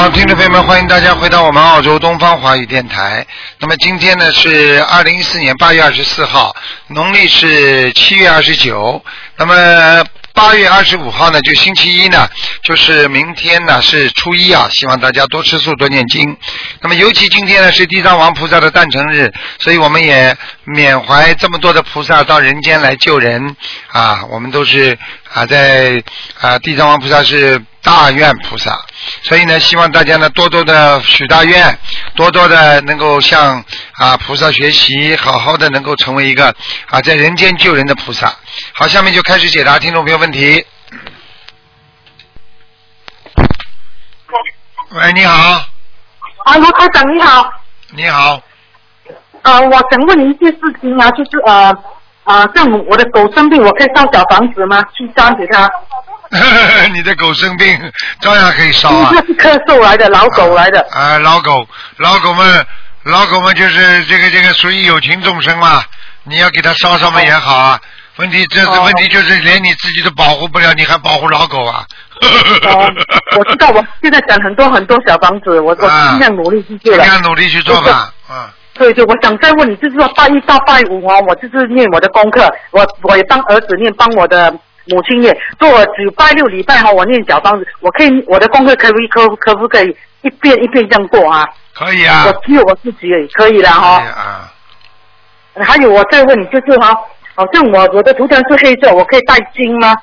好，听众朋友们，欢迎大家回到我们澳洲东方华语电台。那么今天呢是二零一四年八月二十四号，农历是七月二十九。那么八月二十五号呢，就星期一呢，就是明天呢是初一啊，希望大家多吃素，多念经。那么尤其今天呢是地藏王菩萨的诞辰日，所以我们也缅怀这么多的菩萨到人间来救人啊，我们都是啊在啊地藏王菩萨是大愿菩萨，所以呢希望大家呢多多的许大愿，多多的能够向啊菩萨学习，好好的能够成为一个啊在人间救人的菩萨。好，下面就开始解答听众朋友问题。喂，你好，啊，卢台长你好，你好，呃，我想问你一件事情啊，就是呃呃，像我的狗生病，我可以烧小房子吗？去烧给它，你的狗生病，照样可以烧啊。这是咳嗽来的，老狗来的。啊，老狗，老狗们，老狗们就是这个这个属于有情众生嘛，你要给它烧烧嘛也好啊。问题这是哦问题，就是连你自己都保护不了，你还保护老狗啊？哦，我知道，我现在讲很多很多小房子，我我啊尽量努力去做尽了。量努力去做吧，嗯。对对，我想再问你，就是说拜一到拜五哦，我就是念我的功课，我我也帮儿子念，帮我的母亲念。做只拜六礼拜哈，我念小房子，我可以我的功课可不可以可可不可以一遍一遍这样过啊？可以啊，我只有我自己而已，可以了哈以。啊，还有我再问你，就是哈，好像我我的图腾是黑色，我可以戴金吗？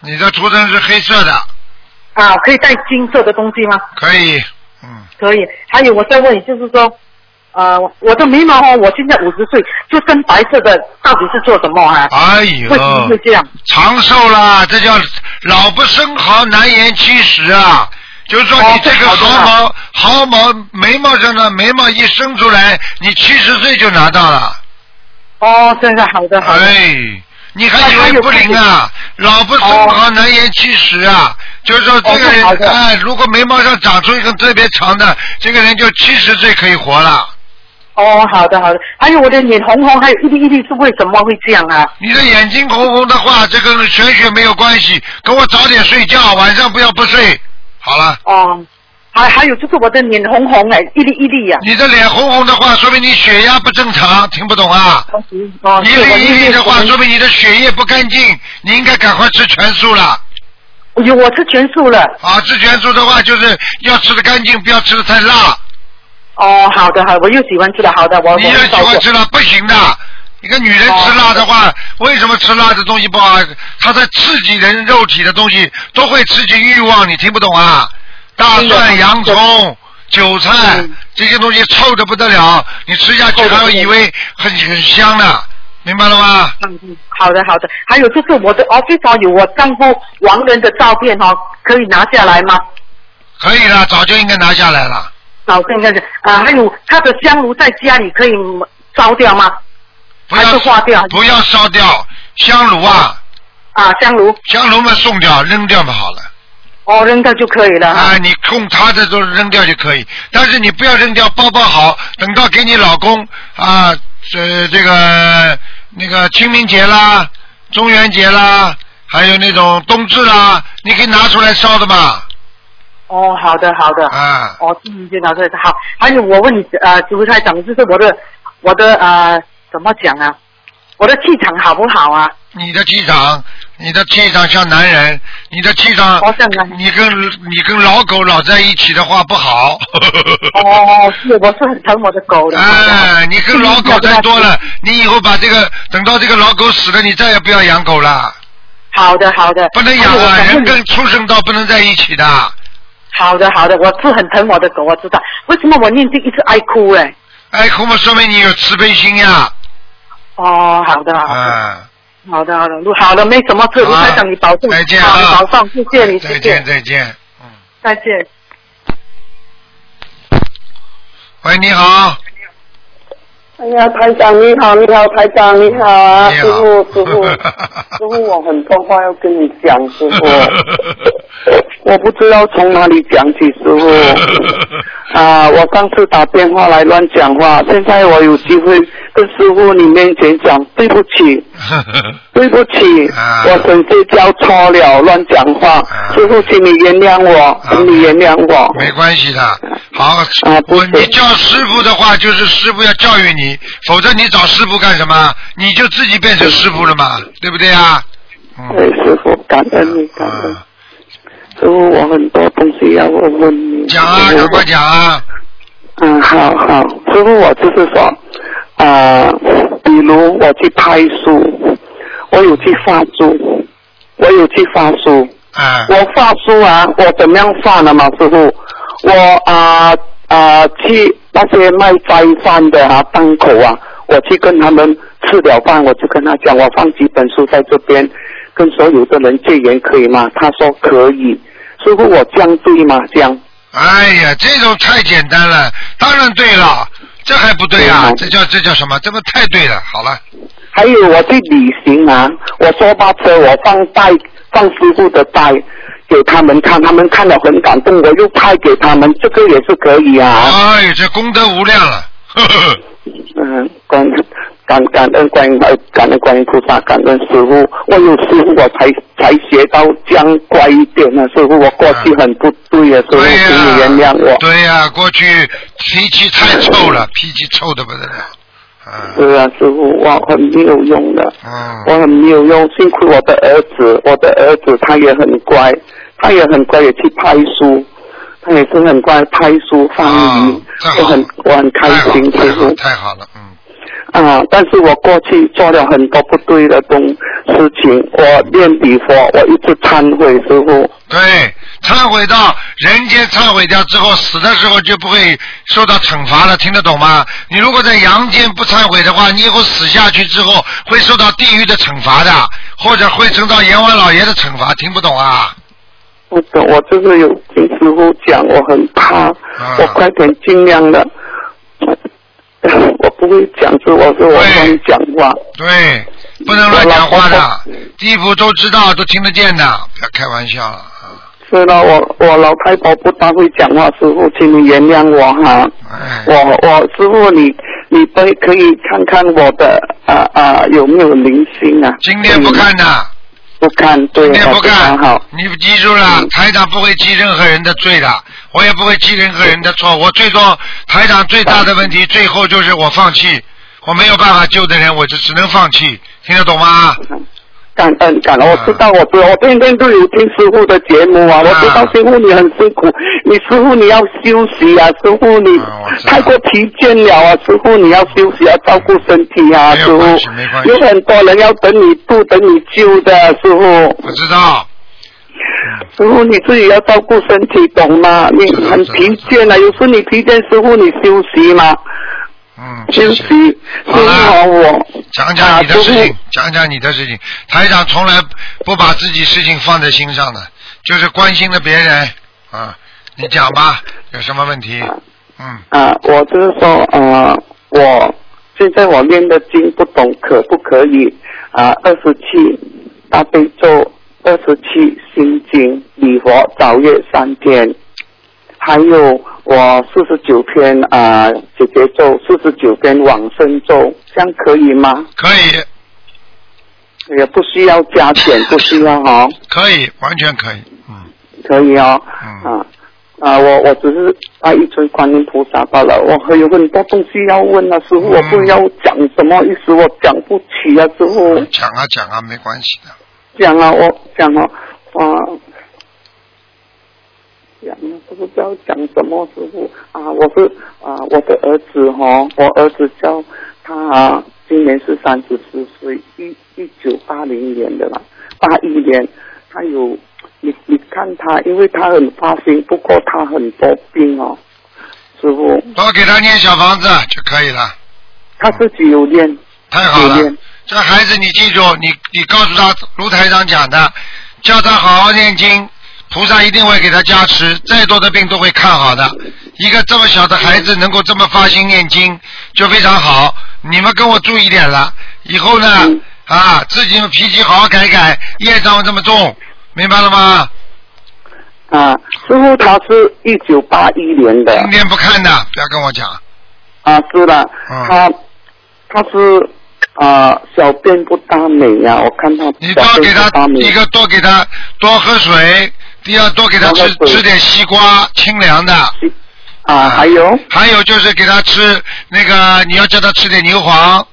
你的图腾是黑色的，啊，可以戴金色的东西吗？可以，嗯，可以。还有我再问你，就是说，呃，我的眉毛哦，我现在五十岁，就深白色的，到底是做什么啊？哎为什么呦会，这样？长寿啦，这叫老不生毫，难言七十啊。就是说哦你这个毫毛毫毛眉毛上的眉毛一生出来，你七十岁就拿到了。哦，真的好的好的。哎，你还以为不灵啊？老不生毫，难言七十啊。就是说这个人，哎，如果眉毛上长出一根特别长的，这个人就七十岁可以活了。哦，好的好的。还有我的脸红红，还有一粒一粒，是为什么会这样啊？你的眼睛红红的话，这跟玄学没有关系。跟我早点睡觉，晚上不要不睡。好了，哦，还还有就是我的脸红红哎，一粒一粒呀、你的脸红红的话，说明你血压不正常，听不懂啊？哦，一粒一粒的话，说明你的血液不干净，你应该赶快吃全素了。有我吃全素了。啊，吃全素的话，就是要吃的干净，不要吃的太辣。哦，好的好的，我又喜欢吃了，好的，我你又喜。欢吃辣，不行的。一个女人吃辣的话，为什么吃辣的东西不好？它在刺激人肉体的东西，都会刺激欲望，你听不懂啊？大蒜、洋葱、韭菜嗯这些东西臭的不得了，你吃下去还要以为很很香呢，明白了吗？嗯，嗯好的好的。还有就是我的 office 上有我丈夫亡人的照片哦，可以拿下来吗？可以了，早就应该拿下来了。照片看看啊，还有他的香炉在家里可以烧掉吗？不要是化掉不要烧掉香炉啊，啊，香炉香炉嘛送掉扔掉嘛好了。哦扔掉就可以了。啊，你供他的都扔掉就可以，但是你不要扔掉，包包好，等到给你老公啊，这这个那个清明节啦、中元节啦，还有那种冬至啦，你可以拿出来烧的嘛，哦，好的好的。啊，哦，嗯，就拿出来好。还有我问你呃，主台长，就是我的我的呃怎么讲啊？我的气场好不好啊？你的气场，你的气场像男人，你的气场好像男，人你跟你跟老狗老在一起的话不好。哦，是，我是很疼我的狗的。哎，你跟老狗太多了，你以后把这个等到这个老狗死了，你再也不要养狗了。好的，好的。不能养啊，人跟畜生道不能在一起的。好的，好的，我是很疼我的狗，我知道。为什么我念经一直爱哭哎？爱，哭嘛，说明你有慈悲心呀。哦，好的，好的，啊，好的，好的，卢好的，没什么事，卢好台长你保重，再见啊保重，谢谢你，再见，再见。嗯，再见。喂，你好，哎呀，台长你好，你好，台长你好啊，好师傅，师傅，师傅，我很多话要跟你讲，师傅，我不知道从哪里讲起，师傅。啊，我上次打电话来乱讲话，现在我有机会跟师傅你面前讲对不起，对不起，啊。我真是教错了，乱讲话，啊。师傅，请你原谅我，请你原谅我。没关系的，好，啊不我你叫师傅的话，就是师傅要教育你，否则你找师傅干什么？你就自己变成师傅了嘛，对不对啊？对，嗯，师傅，感恩你，感恩。啊师傅，我很多东西要问问你。讲啊，师傅赶快讲啊！嗯，好好，师傅，我就是说，啊、比如我去拍书，我有去发书，我有去发书，啊我发书啊，我怎么样发的嘛，师傅？我啊啊、去那些卖斋饭的啊档口啊，我去跟他们吃了饭，我就跟他讲，我放几本书在这边，跟所有的人借缘可以吗？他说可以。师傅，我这样对吗？这样？哎呀，这种太简单了，当然对了，这还不对啊？嗯这叫这叫什么？这不太对了。好了，还有我去旅行啊，我坐巴车，我放带放师傅的带给他们看，他们看了很感动，我又拍给他们，这个也是可以啊。哎，这功德无量了。呵呵嗯，感感感恩观音呃感恩观音菩萨，感恩师傅，我有师傅我才才学到这样乖一点啊，师傅，我过去很不对啊，师傅，请你原谅我。对呀、过去脾气太臭了，脾气臭的不得了。是嗯啊，师傅，我很没有用的。嗯，我很没有用，幸亏我的儿子，我的儿子他也很乖，他也很乖，也去拍书，他也是很乖，拍书翻译，我很我很开心，师傅太好了，嗯。啊！但是我过去做了很多不对的东事情，我念礼佛，我一直忏悔，师傅。对，忏悔到人间忏悔掉之后，死的时候就不会受到惩罚了，听得懂吗？你如果在阳间不忏悔的话，你以后死下去之后会受到地狱的惩罚的，或者会受到阎王老爷的惩罚，听不懂啊？不懂，我就是有听师傅讲，我很怕，啊我快点尽量的。我不会讲，是我是我乱讲话。对，不能乱讲话的，地府都知道，都听得见的，不要开玩笑了啊！是的，我我老太婆不大会讲话，师傅，请你原谅我哈。哎，我我师傅，你你可可以看看我的啊啊、有没有灵性啊？今天不看的，不看，对，今天不看好。，你记住了，台长不会记任何人的罪的，我也不会记任何人的错。我最多台长最大的问题，最后就是我放弃，我没有办法救的人，我就只能放弃，听得懂吗？感恩感恩，我知道，我知道，我天天都有听师傅的节目啊，我知道师傅你很辛苦，你师傅你要休息啊，师傅你太过疲倦了啊，师傅你要休息，要照顾身体啊，师傅没有很多人要等你度，等你救的，师傅。我知道，师傅你自己要照顾身体，懂吗？你很疲倦啊，有时你疲倦，师傅你休息嘛，嗯，休。息，好我。讲讲你的事情啊，讲讲你的事情。台长从来不把自己事情放在心上的，就是关心了别人啊。你讲吧，有什么问题？嗯，啊，我就是说，呃，我现在我念的经不懂可不可以啊？二十七大悲咒，二十七心经，礼佛早月三天，还有我四十九篇啊姐姐咒，四十九篇往生咒，这样可以吗？可以，也不需要加减，不需要哦，可以，完全可以。嗯，可以哦。嗯啊啊，我我只是拜一尊观音菩萨罢了，我还有很多东西要问啊，师傅，我不要讲什么，意思我讲不起啊，师傅。讲啊讲啊，没关系的。讲啊，我讲啊，啊，讲啊，都不知道讲什么，师傅啊，我是啊，我的儿子哈、我儿子叫他、啊、今年是三十四岁，一一九八零年的啦，八一年，他有你你看他，因为他很发心，不过他很多病哦，师傅，多给他念小房子就可以了。他自己有念，太好了这个孩子你记住，你你告诉他卢台长讲的，叫他好好念经，菩萨一定会给他加持，再多的病都会看好的。一个这么小的孩子能够这么发心念经，就非常好。你们跟我注意点了，以后呢嗯啊，自己脾气好好改改，业障这么重，明白了吗？啊，师傅他是一九八一年的今天不看的，不要跟我讲。啊，是的，嗯他他是啊小便不大美呀、我看他你多小给他。一个多给他多喝水，第二多给他吃吃点西瓜，清凉的。啊，还有还有就是给他吃那个，你要叫他吃点牛黄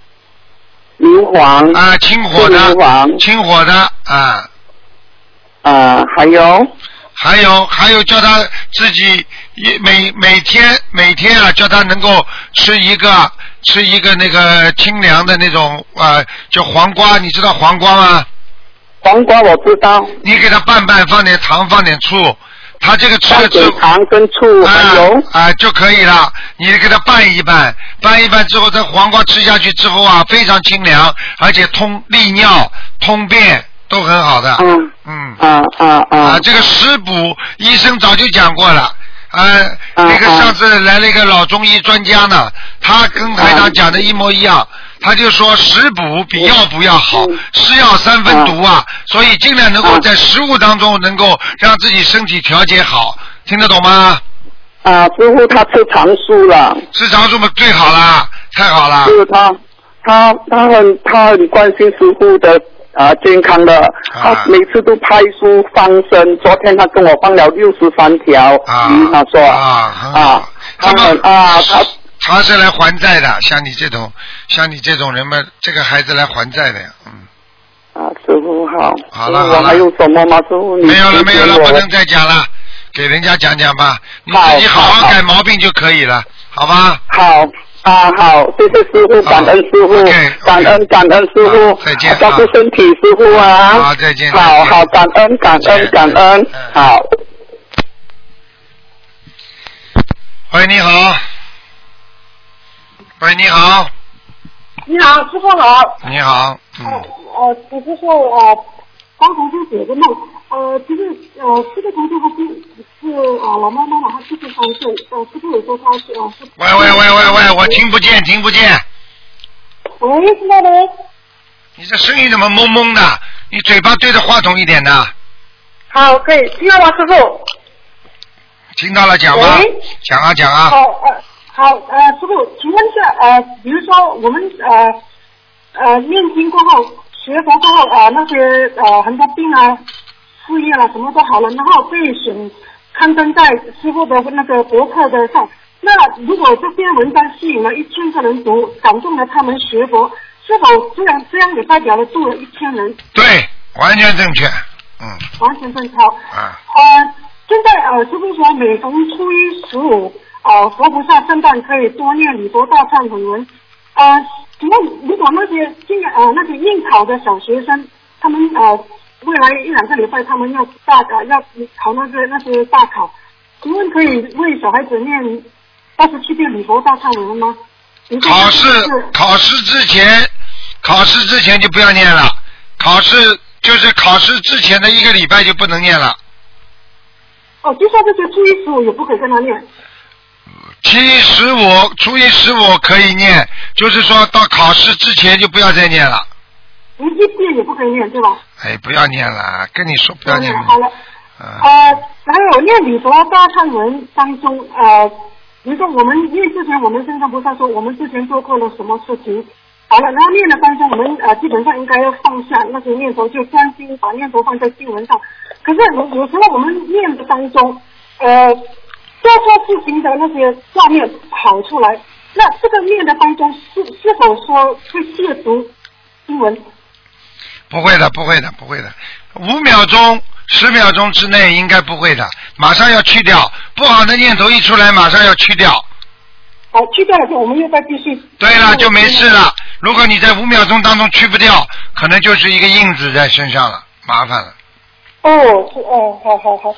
牛黄啊，清火的牛的，黄清火的啊。啊，还有还有还有叫他自己一每每天每天啊，叫他能够吃一个吃一个那个清凉的那种呃叫黄瓜，你知道黄瓜吗？黄瓜我知道，你给它拌拌，放点糖，放点醋，它这个吃放了之后。点糖跟醋，还有啊啊就可以了。你给它拌一拌，拌一拌之后，这黄瓜吃下去之后啊，非常清凉，而且通利尿、通便都很好的。嗯嗯。啊啊啊啊，这个食补医生早就讲过了。啊，那个啊上次来了一个老中医专家呢，他跟台长讲的一模一样，他就说食补比药补要好，嗯。是药三分毒啊，所以尽量能够啊在食物当中能够让自己身体调节好，听得懂吗？啊，师傅他吃长素了，吃长素嘛最好啦，太好了。是他他他很他很关心师傅的啊健康的，他每次都拍书放生。昨天他跟我放了六十三条啊鱼，他说啊，啊，他们啊他他是来还债的，像你这种像你这种人们，这个孩子来还债的呀，嗯。啊师傅好，好了我还有什么吗？师傅你没有了，没有了，不能再讲了，给人家讲讲吧，你好自己好好好好改毛病就可以了，好吧？好啊，好，谢谢师傅，感恩师傅感恩感恩师傅，再见啊照顾啊身体，师傅啊，好再见好好，感恩感恩感恩嗯，好。喂，你好。喂，你好，你好，师傅好。你好，嗯，呃，只是说呃，帮同学解个梦。呃，其实呃，这个同学他是是呃老妈妈嘛，她七十三岁。呃，师傅有说她是呃是。喂喂喂喂喂，我听不见，听不见，喂，现在呢？你这声音怎么蒙蒙的？你嘴巴对着话筒一点的，好，可以听到吗，师傅？听到了讲吧？讲啊讲啊好，，呃，好，呃，师傅，请问一下，呃，比如说我们呃呃念经过后，学佛之后，呃，那些呃很多病啊、事业啊什么都好了，然后被选刊登在师傅的那个博客的上。那如果这篇文章吸引了一千个人读，感动了他们学佛，是否这样这样也代表了度了一千人？对，完全正确，嗯完全正确。啊，呃，现在呃，师傅说每逢初一十五，呃，佛菩萨圣诞可以多念礼佛大忏悔文。呃，请问如果那些今年呃那些应考的小学生，他们呃未来一两个礼拜他们要大呃要考那个那些大考，请问可以为小孩子念二十七遍礼佛大忏悔文吗？考试考试之前，考试之前就不要念了，考试就是考试之前的一个礼拜就不能念了。哦，就算这些初一十五也不可以跟他念。七十五，初一十五可以念，就是说到考试之前就不要再念了。你一遍也不可以念，对吧？哎，不要念了，跟你说不要念了。好了。嗯，呃，还有念礼佛大忏文当中，呃，比如说我们念之前，我们身上菩萨说我们之前做过了什么事情，好了，然后念的当中，我们呃基本上应该要放下那些念头，就专心把念头放在经文上。可是有有时候我们念的当中，呃，做错事情的那些画面跑出来，那这个念的当中是是否说会亵渎经文？不会的，不会的，不会的。五秒钟、十秒钟之内应该不会的，马上要去掉不好的念头一出来，马上要去掉。好，去掉了之后，我们又再继续。对了，就没事了。如果你在五秒钟当中去不掉，可能就是一个印子在身上了，麻烦了。哦，哦，好好好。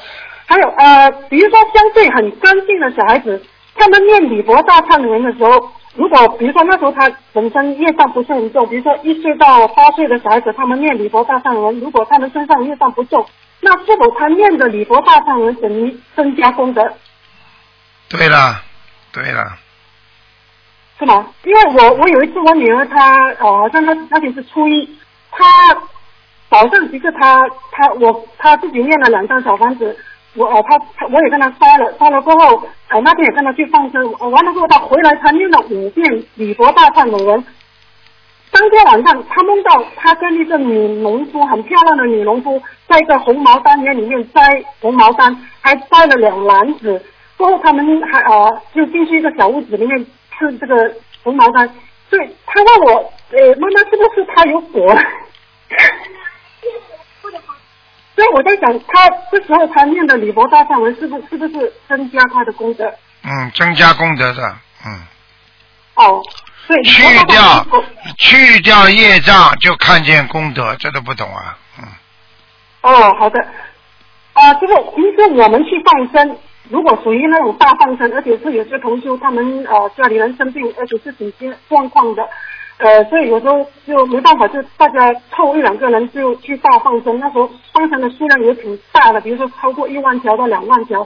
还有呃，比如说相对很干净的小孩子，他们念礼佛大忏文的时候，如果比如说那时候他本身业障不是很重，比如说一岁到八岁的小孩子，他们念礼佛大忏文，如果他们身上业障不重，那是否他念的礼佛大忏文等于增加功德？对了，对了，是吗？因为我我有一次我女儿她呃好像她那天是初一，她早上其实她她我她自己念了两张小房子，我哦，他他我也跟他烧了烧了过后，呃那天也跟他去放生，呃完了过后他回来他念了五遍礼佛大忏悔文。当天晚上，他梦到他跟一个女农夫，很漂亮的女农夫，在一个红毛丹园里面摘红毛丹，还摘了两篮子。过后他们还呃就进去一个小屋子里面吃这个红毛丹。所以他问我，呃，妈妈是不是他有果？所以我在想，他这时候他念的礼佛大忏文，是不是不是增加他的功德？嗯，增加功德的，嗯，哦，对，去掉去掉业障就看见功德，这都不懂啊，嗯，哦，好的。啊、就是平时我们去放生，如果属于那种大放生，而且是有些同修他们呃家里人生病，而且是紧急状况的，呃，所以有时候就没办法，就大家凑一两个人就去大放生。那时候放生的数量也挺大的，比如说超过一万条到两万条。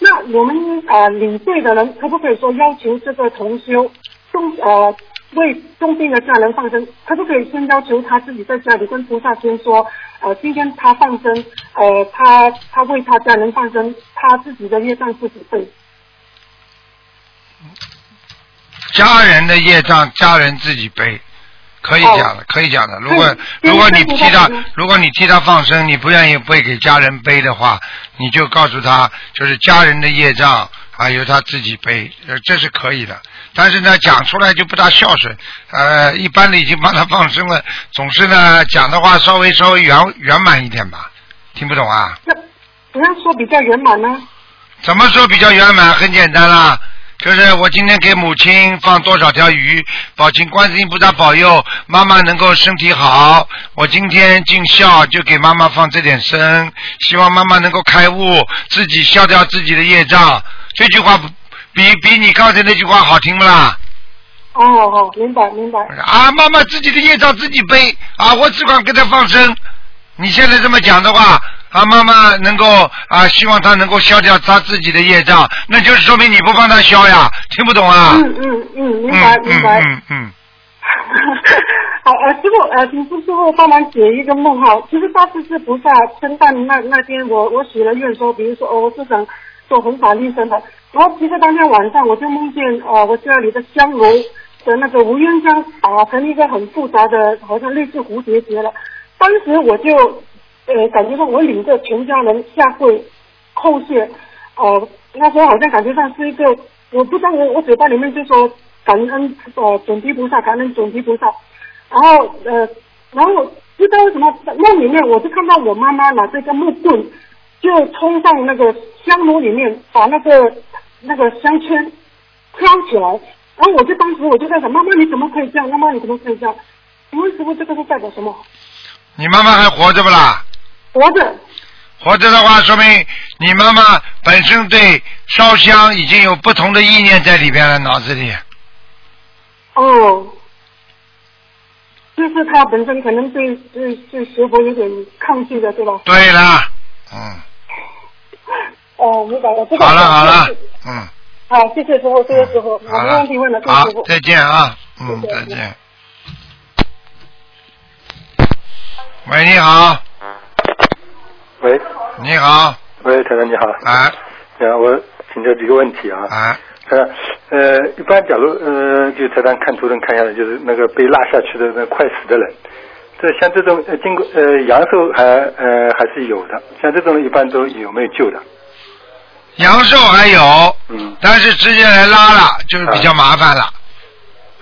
那我们呃领队的人可不可以说要求这个同修中呃为重病的家人放生，可不可以先要求他自己在家里跟菩萨先说，呃，今天他放生，呃，他他为他家人放生，他自己的业障自己背。家人的业障家人自己背，可以讲的，可以讲的。如果嗯如果你替他如果你替他放生，你不愿意背给家人背的话，你就告诉他，就是家人的业障啊，由他自己背，呃，这是可以的。但是呢，讲出来就不大孝顺。呃，一般的已经帮他放生了，总是呢讲的话稍微稍微圆圆满一点吧。听不懂啊？那怎样说比较圆满呢？怎么说比较圆满？很简单啦，就是我今天给母亲放多少条鱼，保请观世音菩萨保佑妈妈能够身体好。我今天尽孝，就给妈妈放这点生，希望妈妈能够开悟，自己消掉自己的业障。这句话比比你刚才那句话好听不啦？哦哦，明白明白。啊，妈妈自己的业障自己背啊，我只管给她放生。你现在这么讲的话，啊，妈妈能够啊，希望他能够消掉他自己的业障，那就是说明你不帮他消呀，听不懂啊？嗯嗯嗯，明白嗯明白。嗯嗯嗯，好，呃，师傅，呃，请师傅帮忙解一个梦哈。其实大势至菩萨圣诞那那天我，我许了愿说，比如说，哦，我是想做弘法利生的。然后其实当天晚上我就梦见，呃，我家里的香炉的那个无烟香打成一个很复杂的，好像类似蝴蝶结了。当时我就，呃，感觉到我领着全家人下跪叩谢，呃，那时候好像感觉上是一个，我不知道我我嘴巴里面就说感恩呃准提菩萨，感恩准提菩萨，然后呃，然后不知道为什么梦里面我就看到我妈妈拿着个木棍，就冲上那个香炉里面，把那个那个香圈挑起来，然后我就当时我就在想，妈妈你怎么可以这样？妈妈你怎么可以这样？请问师傅这个是代表什么？你妈妈还活着不啦？活着。活着的话，说明你妈妈本身对烧香已经有不同的意念在里边了，脑子里。哦，就是他本身可能对对对学佛有点抗拒的，对吧？对啦，嗯，哦，明白了，这个好了好了，嗯，好，谢谢师傅，谢谢师傅，我没问题问了，谢谢师傅，。再见啊，嗯，再见。喂，你好，喂。你好，喂，台长你好，啊呃，我请教几个问题啊。啊，台长，呃，一般假如呃，就台长看图中看下来，就是那个被拉下去的那快死的人，这像这种呃经过呃阳寿还呃还是有的，像这种人一般都有没有救的？阳寿还有，嗯。但是直接来拉了，就是比较麻烦了，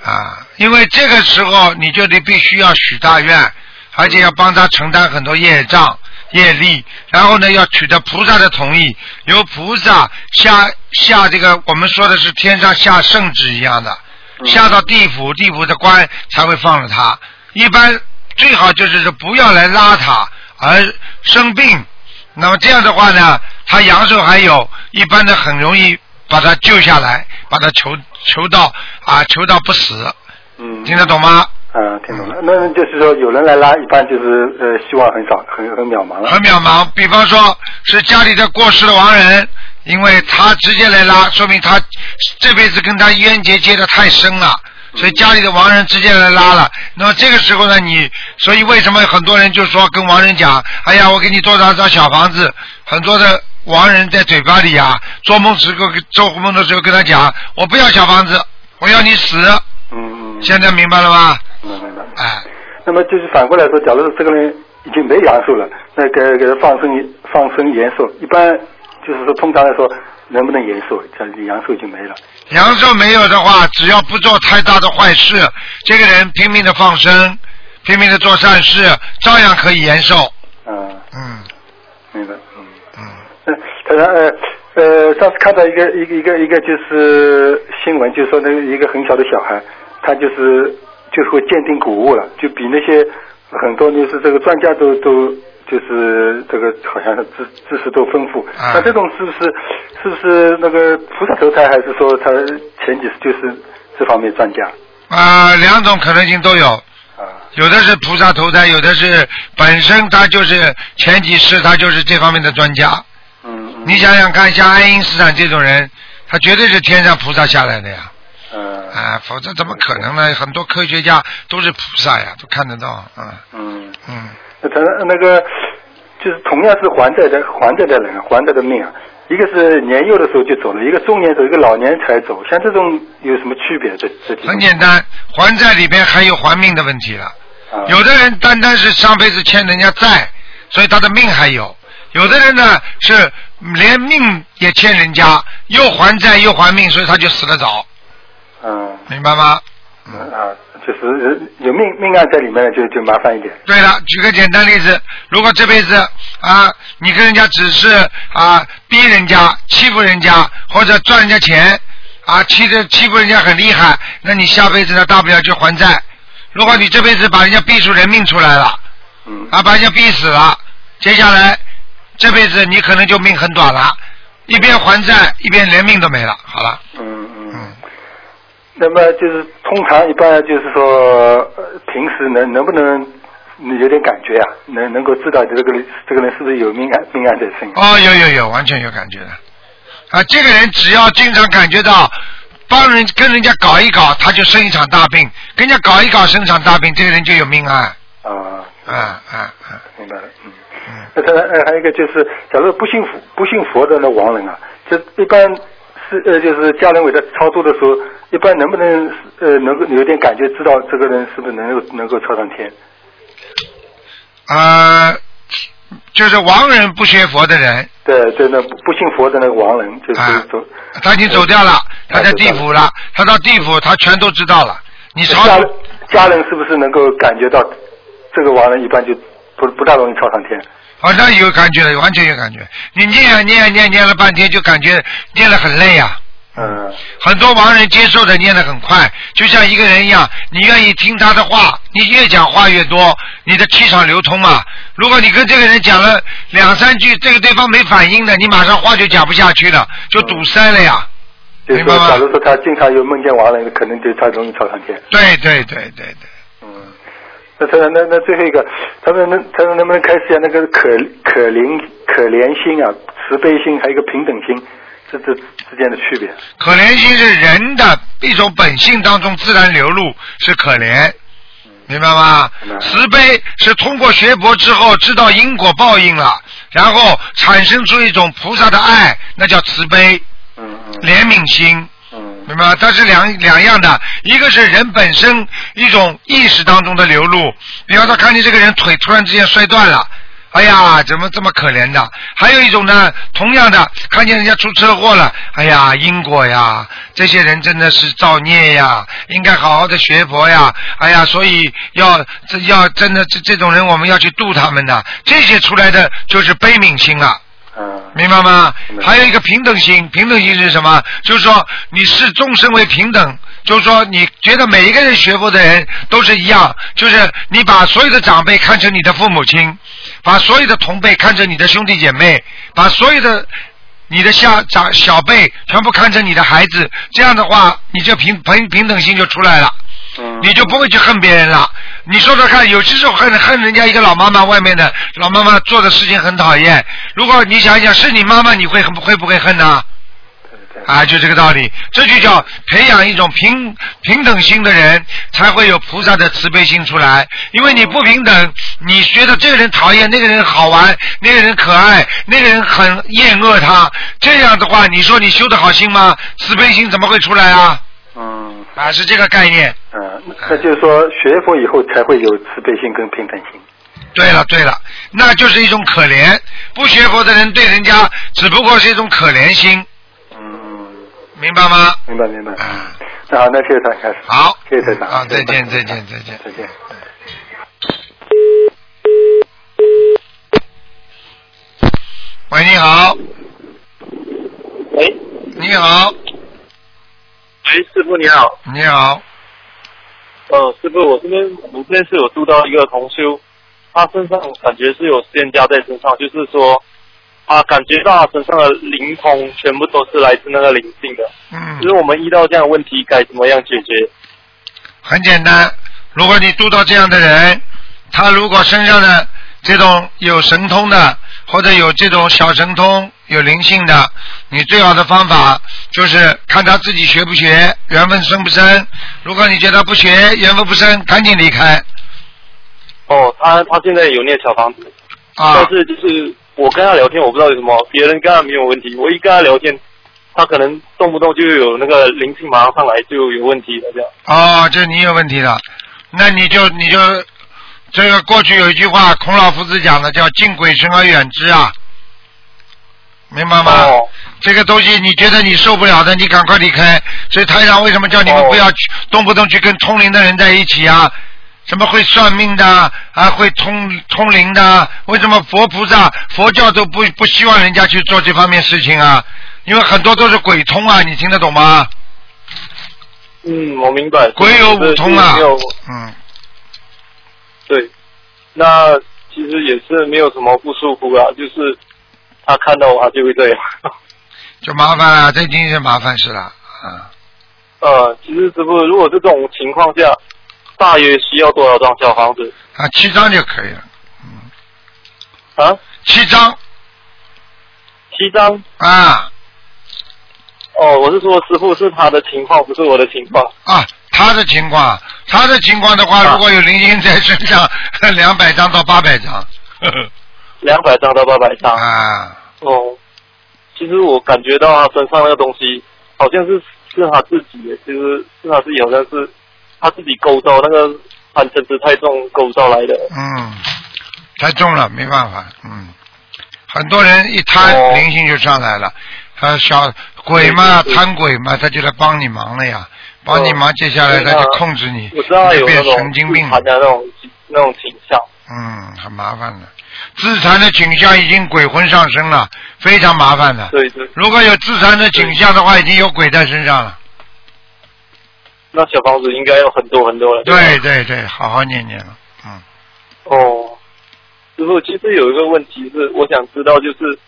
啊，因为这个时候你就得必须要许大愿，而且要帮他承担很多业障。业力，然后呢，要取得菩萨的同意，由菩萨下下这个我们说的是天上下圣旨一样的，下到地府，地府的官才会放了他。一般最好就是说不要来拉他，而生病。那么这样的话呢，他阳寿还有，一般的很容易把他救下来，把他求求到啊，求到不死，嗯。听得懂吗？嗯，听懂了。那就是说有人来拉，一般就是呃希望很少，很很渺茫了。很渺茫。比方说是家里的过世的亡人，因为他直接来拉，说明他这辈子跟他冤结结的太深了，所以家里的亡人直接来拉了。那么这个时候呢，你所以为什么很多人就说跟亡人讲，哎呀，我给你多少张小房子，很多的亡人在嘴巴里啊，做梦时候做梦的时候跟他讲，我不要小房子，我要你死。现在明白了吗？明白明白。哎，那么就是反过来说，假如说这个人已经没阳寿了，那给给他放生放生延寿，一般就是说通常来说能不能延寿？像阳寿已经没了。阳寿没有的话，只要不做太大的坏事，这个人拼命的放生，拼命的做善事，照样可以延寿。嗯，嗯明白。嗯。嗯，嗯，他说呃呃，上次看到一个一个一个一个就是新闻，就是说那个一个很小的小孩，他就是就是会鉴定古物了，就比那些很多就是这个专家都都就是这个好像是知知识都丰富。啊那这种是不是是不是那个菩萨投胎，还是说他前几世就是这方面专家啊、两种可能性都有。啊？有的是菩萨投胎，有的是本身他就是前几世他就是这方面的专家。嗯嗯你想想看，像爱因斯坦这种人，他绝对是天上菩萨下来的呀，嗯啊，否则怎么可能呢？很多科学家都是菩萨呀，都看得到，嗯嗯。嗯。那他那个就是同样是还债的还债的人啊，还债的命啊，一个是年幼的时候就走了，一个中年走，一个老年才走，像这种有什么区别？这这很简单，还债里边还有还命的问题了。啊有的人单单是上辈子欠人家债，所以他的命还有；有的人呢是连命也欠人家，又还债又还命，所以他就死得早，嗯明白吗？嗯啊，就是有命命案在里面呢，就就麻烦一点。对了，举个简单例子，如果这辈子啊，你跟人家只是啊逼人家、欺负人家或者赚人家钱啊，欺着欺负人家很厉害，那你下辈子呢，大不了就还债。如果你这辈子把人家逼出人命出来了，嗯啊，把人家逼死了，接下来这辈子你可能就命很短了，一边还债一边连命都没了。好了。嗯，那么就是通常一般就是说，呃平时能能不能有点感觉啊？能能够知道这个人这个人是不是有命案命案在身？哦，有有有，完全有感觉的。啊，这个人只要经常感觉到帮人跟人家搞一搞，他就生一场大病；跟人家搞一搞生一场大病，这个人就有命案。啊，啊啊啊！明白了，嗯。嗯，那当然，呃，还有一个就是，假如不信佛不信佛的那亡人啊，这一般是呃，就是家人为他操作的时候，一般能不能呃能够有点感觉，知道这个人是不是能够能够超上天？啊，就是亡人不学佛的人，对对，那不不信佛的那个亡人，就是啊走。他已经走掉了，他在地府了，他到地府他全都知道了。你超家人家人是不是能够感觉到这个亡人一般就不不大容易超上天？好像有感觉了，完全有感觉。你念啊念啊念念了半天，就感觉念得很累啊。嗯很多亡人接受的念得很快，就像一个人一样，你愿意听他的话，你越讲话越多，你的气场流通嘛。如果你跟这个人讲了两三句，这个对方没反应的，你马上话就讲不下去了，就堵塞了呀。就是说，假如说他经常有梦见亡人，可能就他容易超上天。对对对对对，嗯，那他那那最后一个，他说能他说能不能开始一下那个可可怜可怜心啊、慈悲心，还有一个平等心，这这之间的区别？可怜心是人的一种本性当中自然流露，是可怜。明白吗？慈悲是通过学佛之后知道因果报应了，然后产生出一种菩萨的爱，那叫慈悲、怜悯心。嗯明白吗？它是两两样的，一个是人本身一种意识当中的流露，比方说看见这个人腿突然之间摔断了，哎呀，怎么这么可怜的？还有一种呢，同样的，看见人家出车祸了，哎呀，因果呀，这些人真的是造孽呀，应该好好的学佛呀，哎呀，所以要这要真的这这种人，我们要去度他们的，这些出来的就是悲悯心了。明白吗还有一个平等心，平等心是什么？就是说你视众生为平等，就是说你觉得每一个人学佛的人都是一样，就是你把所有的长辈看成你的父母亲，把所有的同辈看成你的兄弟姐妹，把所有的你的下长小辈全部看成你的孩子，这样的话，你这平平平等心就出来了。你就不会去恨别人了。你说说看，有些时候恨恨人家一个老妈妈，外面的老妈妈做的事情很讨厌。如果你想一想是你妈妈，你会会不会恨呢？啊，就这个道理，这就叫培养一种平平等心的人，才会有菩萨的慈悲心出来。因为你不平等，你觉得这个人讨厌，那个人好玩，那个人可爱，那个人很厌恶他，这样的话，你说你修得好心吗？慈悲心怎么会出来啊？嗯啊，是这个概念。嗯，那就是说学佛以后才会有慈悲心跟平等心。对了对了，那就是一种可怜。不学佛的人对人家只不过是一种可怜心，嗯，明白吗？明白明白。啊，那好，那谢谢台开始。好，谢谢大家。啊，再见再见再见。再见。喂，你好，喂，你好，喂，师傅你好。你好，呃，师傅，我这边我这边是有住到一个同修，他身上感觉是有仙家在身上，就是说，啊感觉到他身上的灵通全部都是来自那个灵性的。嗯就，是我们遇到这样的问题该怎么样解决？很简单，如果你度到这样的人，他如果身上的这种有神通的，或者有这种小神通、有灵性的，你最好的方法就是看他自己学不学，缘分深不深。如果你觉得不学，缘分不深，赶紧离开哦，他他现在有念小房子，啊但。是就是我跟他聊天，我不知道为什么别人跟他没有问题，我一跟他聊天，他可能动不动就有那个灵性马上上来就有问题了这样。哦，这你有问题了，那你就你就这个过去有一句话，孔老夫子讲的叫“敬鬼神而远之”啊，明白吗？哦这个东西你觉得你受不了的，你赶快离开。所以台长为什么叫你们哦不要去、动不动去跟通灵的人在一起啊？什么会算命的啊，会通通灵的？为什么佛菩萨、佛教都不不希望人家去做这方面事情啊？因为很多都是鬼通啊，你听得懂吗？嗯，我明白。鬼有五通啊嗯，对，那其实也是没有什么不舒服啊，就是他看到我他就会这样。就麻烦了，这已经是麻烦事了啊。呃，其实师傅，如果这种情况下，大约需要多少张小房子啊，七张就可以了，啊？七张七张？啊哦，我是说师傅是他的情况，不是我的情况。啊，他的情况，他的情况的话，啊如果有零星在身上，两百张到八百张，呵 呵两百张到八百张。啊，哦，其实我感觉到他身上那个东西，好像是是他自己的，其实是他自己，好像是他自己构造那个贪嗔痴太重构造来的。嗯，太重了，没办法，嗯，很多人一贪，哦灵性就上来了，他小鬼嘛，贪鬼嘛，他就来帮你忙了呀，帮你忙，接下来他就控制你，我知道他有那种神经病自残的那种那种倾向。嗯，很麻烦的。自残的倾向已经鬼魂上身了，非常麻烦的。对对，如果有自残的倾向的话，已经有鬼在身上了。那小房子应该有很多很多了。吧对对对，好好念念了。嗯，哦，师傅，其实有一个问题是，我想知道，就是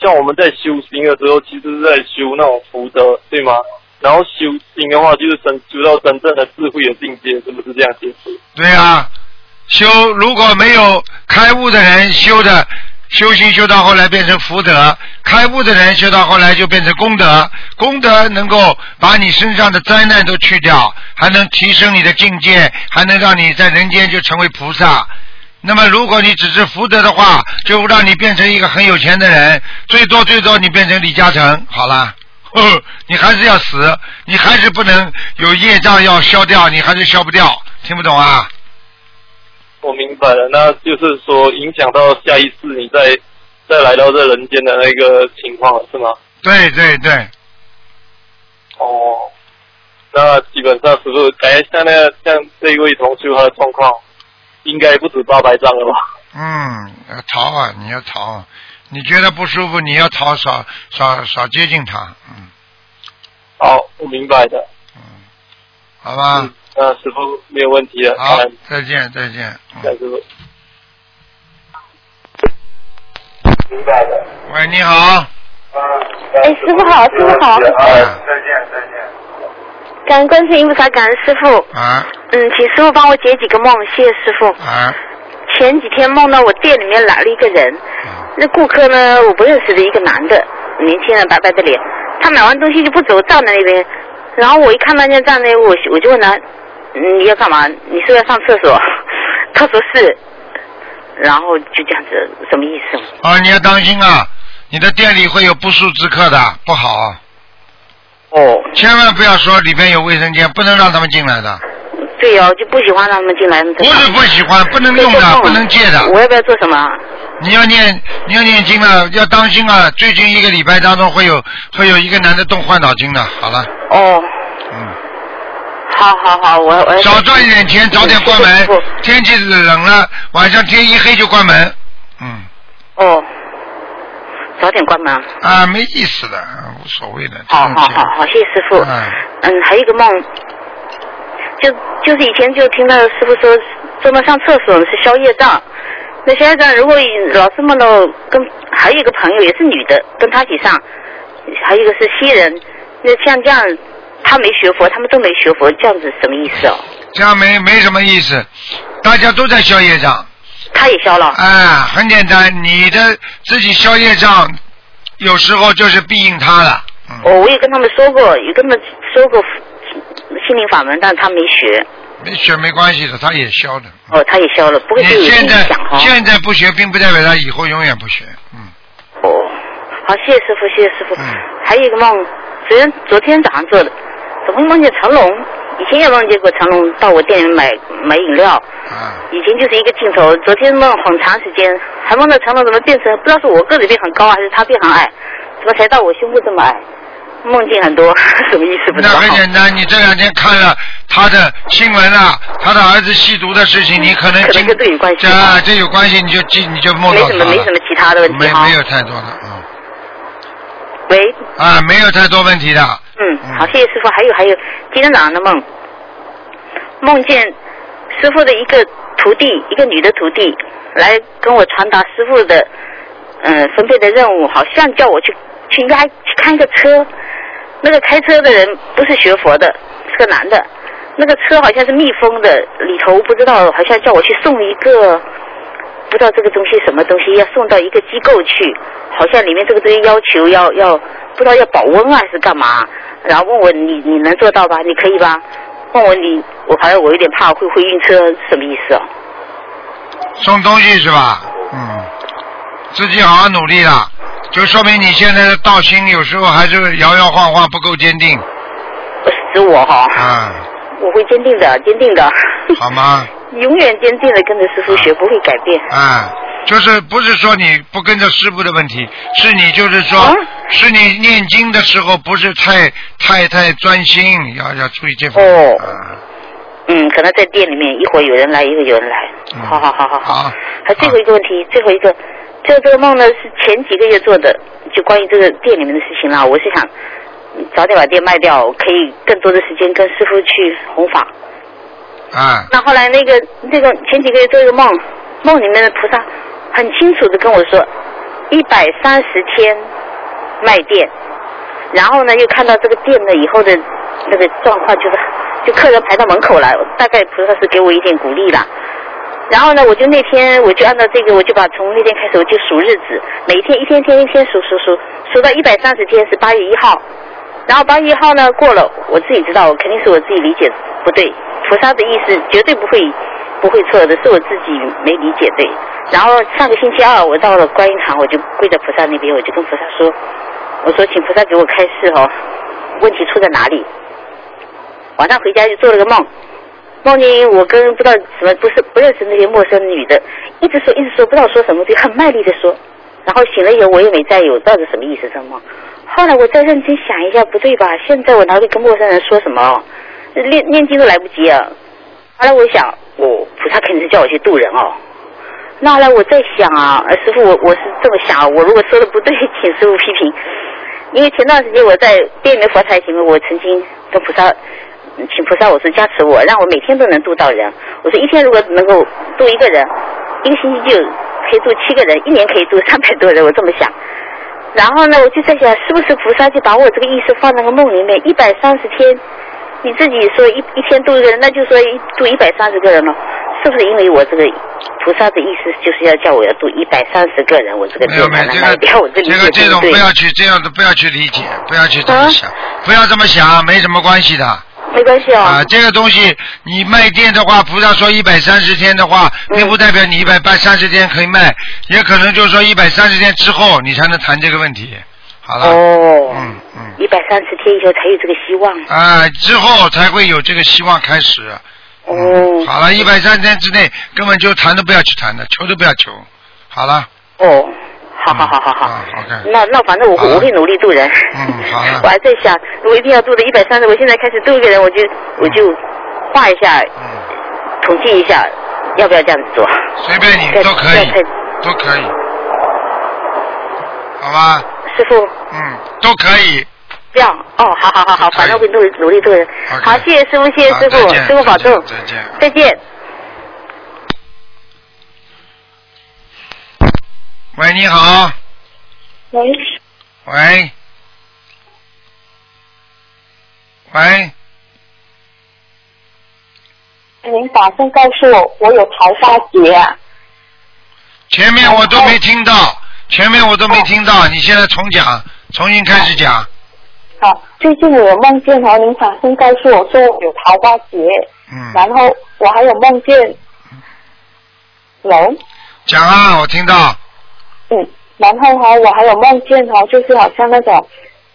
像我们在修行的时候，其实是在修那种福德，对吗？然后修行的话，就是真修到真正的智慧的境界，是不是这样解释？对啊，修如果没有开悟的人修的修行修到后来变成福德，开悟的人修到后来就变成功德，功德能够把你身上的灾难都去掉，还能提升你的境界，还能让你在人间就成为菩萨。那么，如果你只是福德的话，就让你变成一个很有钱的人，最多最多你变成李嘉诚，好了。你还是要死，你还是不能有业障要消掉，你还是消不掉，听不懂啊？我明白了，那就是说影响到下一次你再再来到这人间的那个情况了，是吗？对对对，哦，那基本上是不是，感觉像那个像这一位同学他的状况，应该不止八百张了吧？嗯，要逃啊，你要逃啊，你觉得不舒服，你要逃，少少少接近他，嗯好，我明白的。嗯，好吧嗯，，那师傅没有问题了，好再见再见，嗯，感恩师傅。明白的。喂，你好，哎，师傅好，师傅好，啊再见再见。感恩观世音菩萨，感恩师傅。啊，嗯，请师傅帮我解几个梦，谢谢师傅。啊，前几天梦到我店里面来了一个人，那顾客呢我不认识的一个男的，年轻人白白的脸，他买完东西就不走，站在那边，然后我一看他就站那，我我就问他，嗯你要干嘛？你是不是要上厕所？他说是，然后就这样子，什么意思？啊，你要当心啊，你的店里会有不速之客的，不好啊。哦。千万不要说里边有卫生间，不能让他们进来的。对哦，就不喜欢让他们进来。不不是不喜欢，不能用的，不能借的。我要不要做什么？你要念，你要念经啊，要当心啊！最近一个礼拜当中会有会有一个男的动坏脑筋的。好了，哦。嗯。好好好，我我。少赚一点钱，早点关门。天气冷了，晚上天一黑就关门。嗯。哦。早点关门。啊，没意思的，无所谓的。好好好好，谢谢师傅。嗯。嗯，还有一个梦，就就是以前就听到师傅说，做梦上厕所是消业障。那消业障如果老是梦到跟还有一个朋友也是女的，跟他一起上，还有一个是西人，那像这样，他没学佛，他们都没学佛，这样子什么意思哦？这样没没什么意思，大家都在消业障。他也消了。哎，很简单，你的自己消业障，有时候就是庇应他了。哦，我也跟他们说过，也跟他们说过心灵法门，但是他没学。没学没关系的，他也消的。哦，他也消了，不会对有你现在。现在不学，并不代表他以后永远不学。嗯。哦，好，谢谢师傅，谢谢师傅。嗯还有一个梦，昨天昨天早上做的，怎么梦见成龙？以前也梦见过成龙到我店里买买饮料。啊。以前就是一个镜头，昨天梦很长时间，还梦到成龙怎么变成不知道是我个子变很高还是他变很矮，怎么才到我胸部这么矮？梦境很多，什么意思不知那道。很简单，你这两天看了他的新闻了，他的儿子吸毒的事情，你可能经跟这有关系这啊这有关系，你就记你就梦没。什么没什么其他的问题。没没有太多的，嗯。喂。啊，没有太多问题的。嗯，好，谢谢师傅。还有还有，今天早上的梦，梦见师傅的一个徒弟，一个女的徒弟，来跟我传达师傅的嗯、分配的任务，好像叫我去去压去看一个车。那个开车的人不是学佛的，是个男的。那个车好像是密封的，里头不知道，好像叫我去送一个，不知道这个东西什么东西，要送到一个机构去，好像里面这个东西要求要要不知道要保温啊还是干嘛，然后问我你你能做到吧？你可以吧？问我你我好像我有点怕会会晕车，什么意思哦？送东西是吧？嗯，自己好好努力了，就说明你现在的道心有时候还是摇摇晃晃，不够坚定。是我哈。嗯。我会坚定的，坚定的。好吗？永远坚定的跟着师傅学，不会改变。啊，就是不是说你不跟着师傅的问题，是你就是说，啊是你念经的时候不是太太太专心，要要注意这方面。哦。嗯，可能在店里面一会儿有人来，一会儿有人来。好好好好好。还最后一个问题，最后一个，这个这个梦呢是前几个月做的，就关于这个店里面的事情啦。我是想早点把店卖掉，可以更多的时间跟师傅去弘法。啊。那后来那个那个前几个月做一个梦，梦里面的菩萨很清楚的跟我说，一百三十天卖店，然后呢又看到这个店呢以后的那个状况，就是就客人排到门口来，大概菩萨是给我一点鼓励啦。然后呢，我就那天我就按照这个，我就把从那天开始我就数日子，每一天一天天一天数数数，数到一百三十天是八月一号，然后八月一号呢过了，我自己知道，我肯定是我自己理解不对，菩萨的意思绝对不会不会错的，是我自己没理解对。然后上个星期二我到了观音堂，我就跪在菩萨那边，我就跟菩萨说，我说请菩萨给我开示哦，问题出在哪里？晚上回家就做了个梦。梦见我跟不知道什么不是不认识那些陌生女的，一直说一直说不知道说什么，就很卖力的说。然后醒了以后我也没在意，我，到底什么意思这梦？后来我再认真想一下，不对吧？现在我哪里跟陌生人说什么？念念经都来不及啊！后来我想，我菩萨肯定是叫我去渡人哦。那后来我在想啊，师傅我我是这么想，我如果说的不对，请师傅批评。因为前段时间我在店里面佛台前面，我曾经跟菩萨。请菩萨，我说加持我，让我每天都能度到人。我说一天如果能够度一个人，一个星期就可以度七个人，一年可以度三百多人，我这么想。然后呢，我就在想，是不是菩萨就把我这个意识放那个梦里面，一百三十天你自己说一一天度一个人，那就说一度一百三十个人了，是不是因为我这个菩萨的意思就是要叫我要度一百三十个人，我这个没有没有，这个我这理这个这种不？要去这样的不要去理解，不要去这么啊想，不要这么想，没什么关系的。没关系哦。啊，这个东西你卖店的话，菩萨说一百三十天的话，嗯并不代表你一百八三十天可以卖，也可能就是说一百三十天之后你才能谈这个问题。好了，哦，嗯嗯，一百三十天以后才有这个希望。啊，之后才会有这个希望开始。哦，好了，一百三十天之内根本就谈都不要去谈的，求都不要求。好了，哦，好好好好好。，OK，那那反正我会我会努力做人。嗯，好我，还在想，我一定要做的一百三十，我现在开始做一个人，我就我就画一下，嗯，统计一下，要不要这样子做？随便你都可以，都可以，好吧？师傅嗯，都可以。这样哦，好好好好，反正会努努力做人。好，谢谢师傅，谢谢师傅，师傅保重，再见。再见。喂，你好。喂，喂。喂，您打声告诉我，我有桃花劫啊！前面我都没听到，前面我都没听到，你现在重讲，重新开始讲。好，最近我有梦见哦，您打声告诉我说我有桃花劫，嗯，然后我还有梦见，龙，讲啊，我听到。嗯，然后哈、我还有梦见哈，就是好像那种，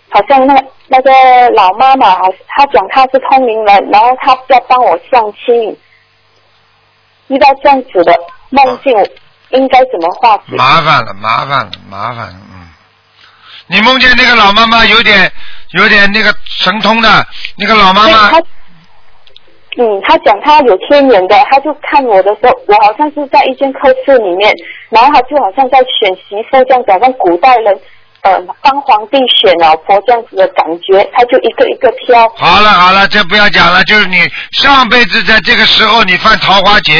好像那那个老妈妈，好，她讲她是通灵人，然后她要帮我相亲，遇到这样子的梦境，我应该怎么化解？麻烦了，麻烦了，麻烦了，嗯。你梦见那个老妈妈有点有点那个神通的，那个老妈妈嗯，他讲他有天眼的，他就看我的时候，我好像是在一间科室里面，然后他就好像在选媳妇这样子，好像古代人呃帮皇帝选老婆这样子的感觉，他就一个一个挑。好了好了，这不要讲了，就是你上辈子在这个时候你犯桃花劫，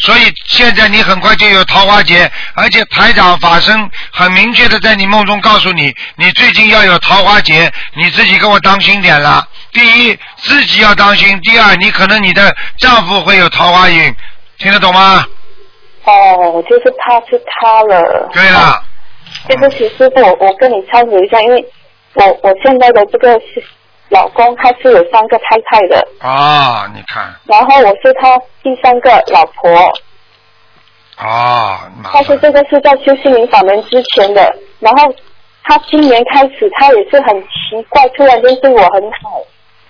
所以现在你很快就有桃花劫，而且台长法身很明确的在你梦中告诉你，你最近要有桃花劫，你自己给我当心点了。第一，自己要当心；第二，你可能你的丈夫会有桃花运，听得懂吗？哦，就是他是他了。对了，对不起，师傅，我我跟你忏悔一下，因为我我现在的这个是老公他是有三个太太的，哦，你看，然后我是他第三个老婆。哦，麻但是，这个是在修心灵法门之前的，然后他今年开始，他也是很奇怪，突然间对我很好，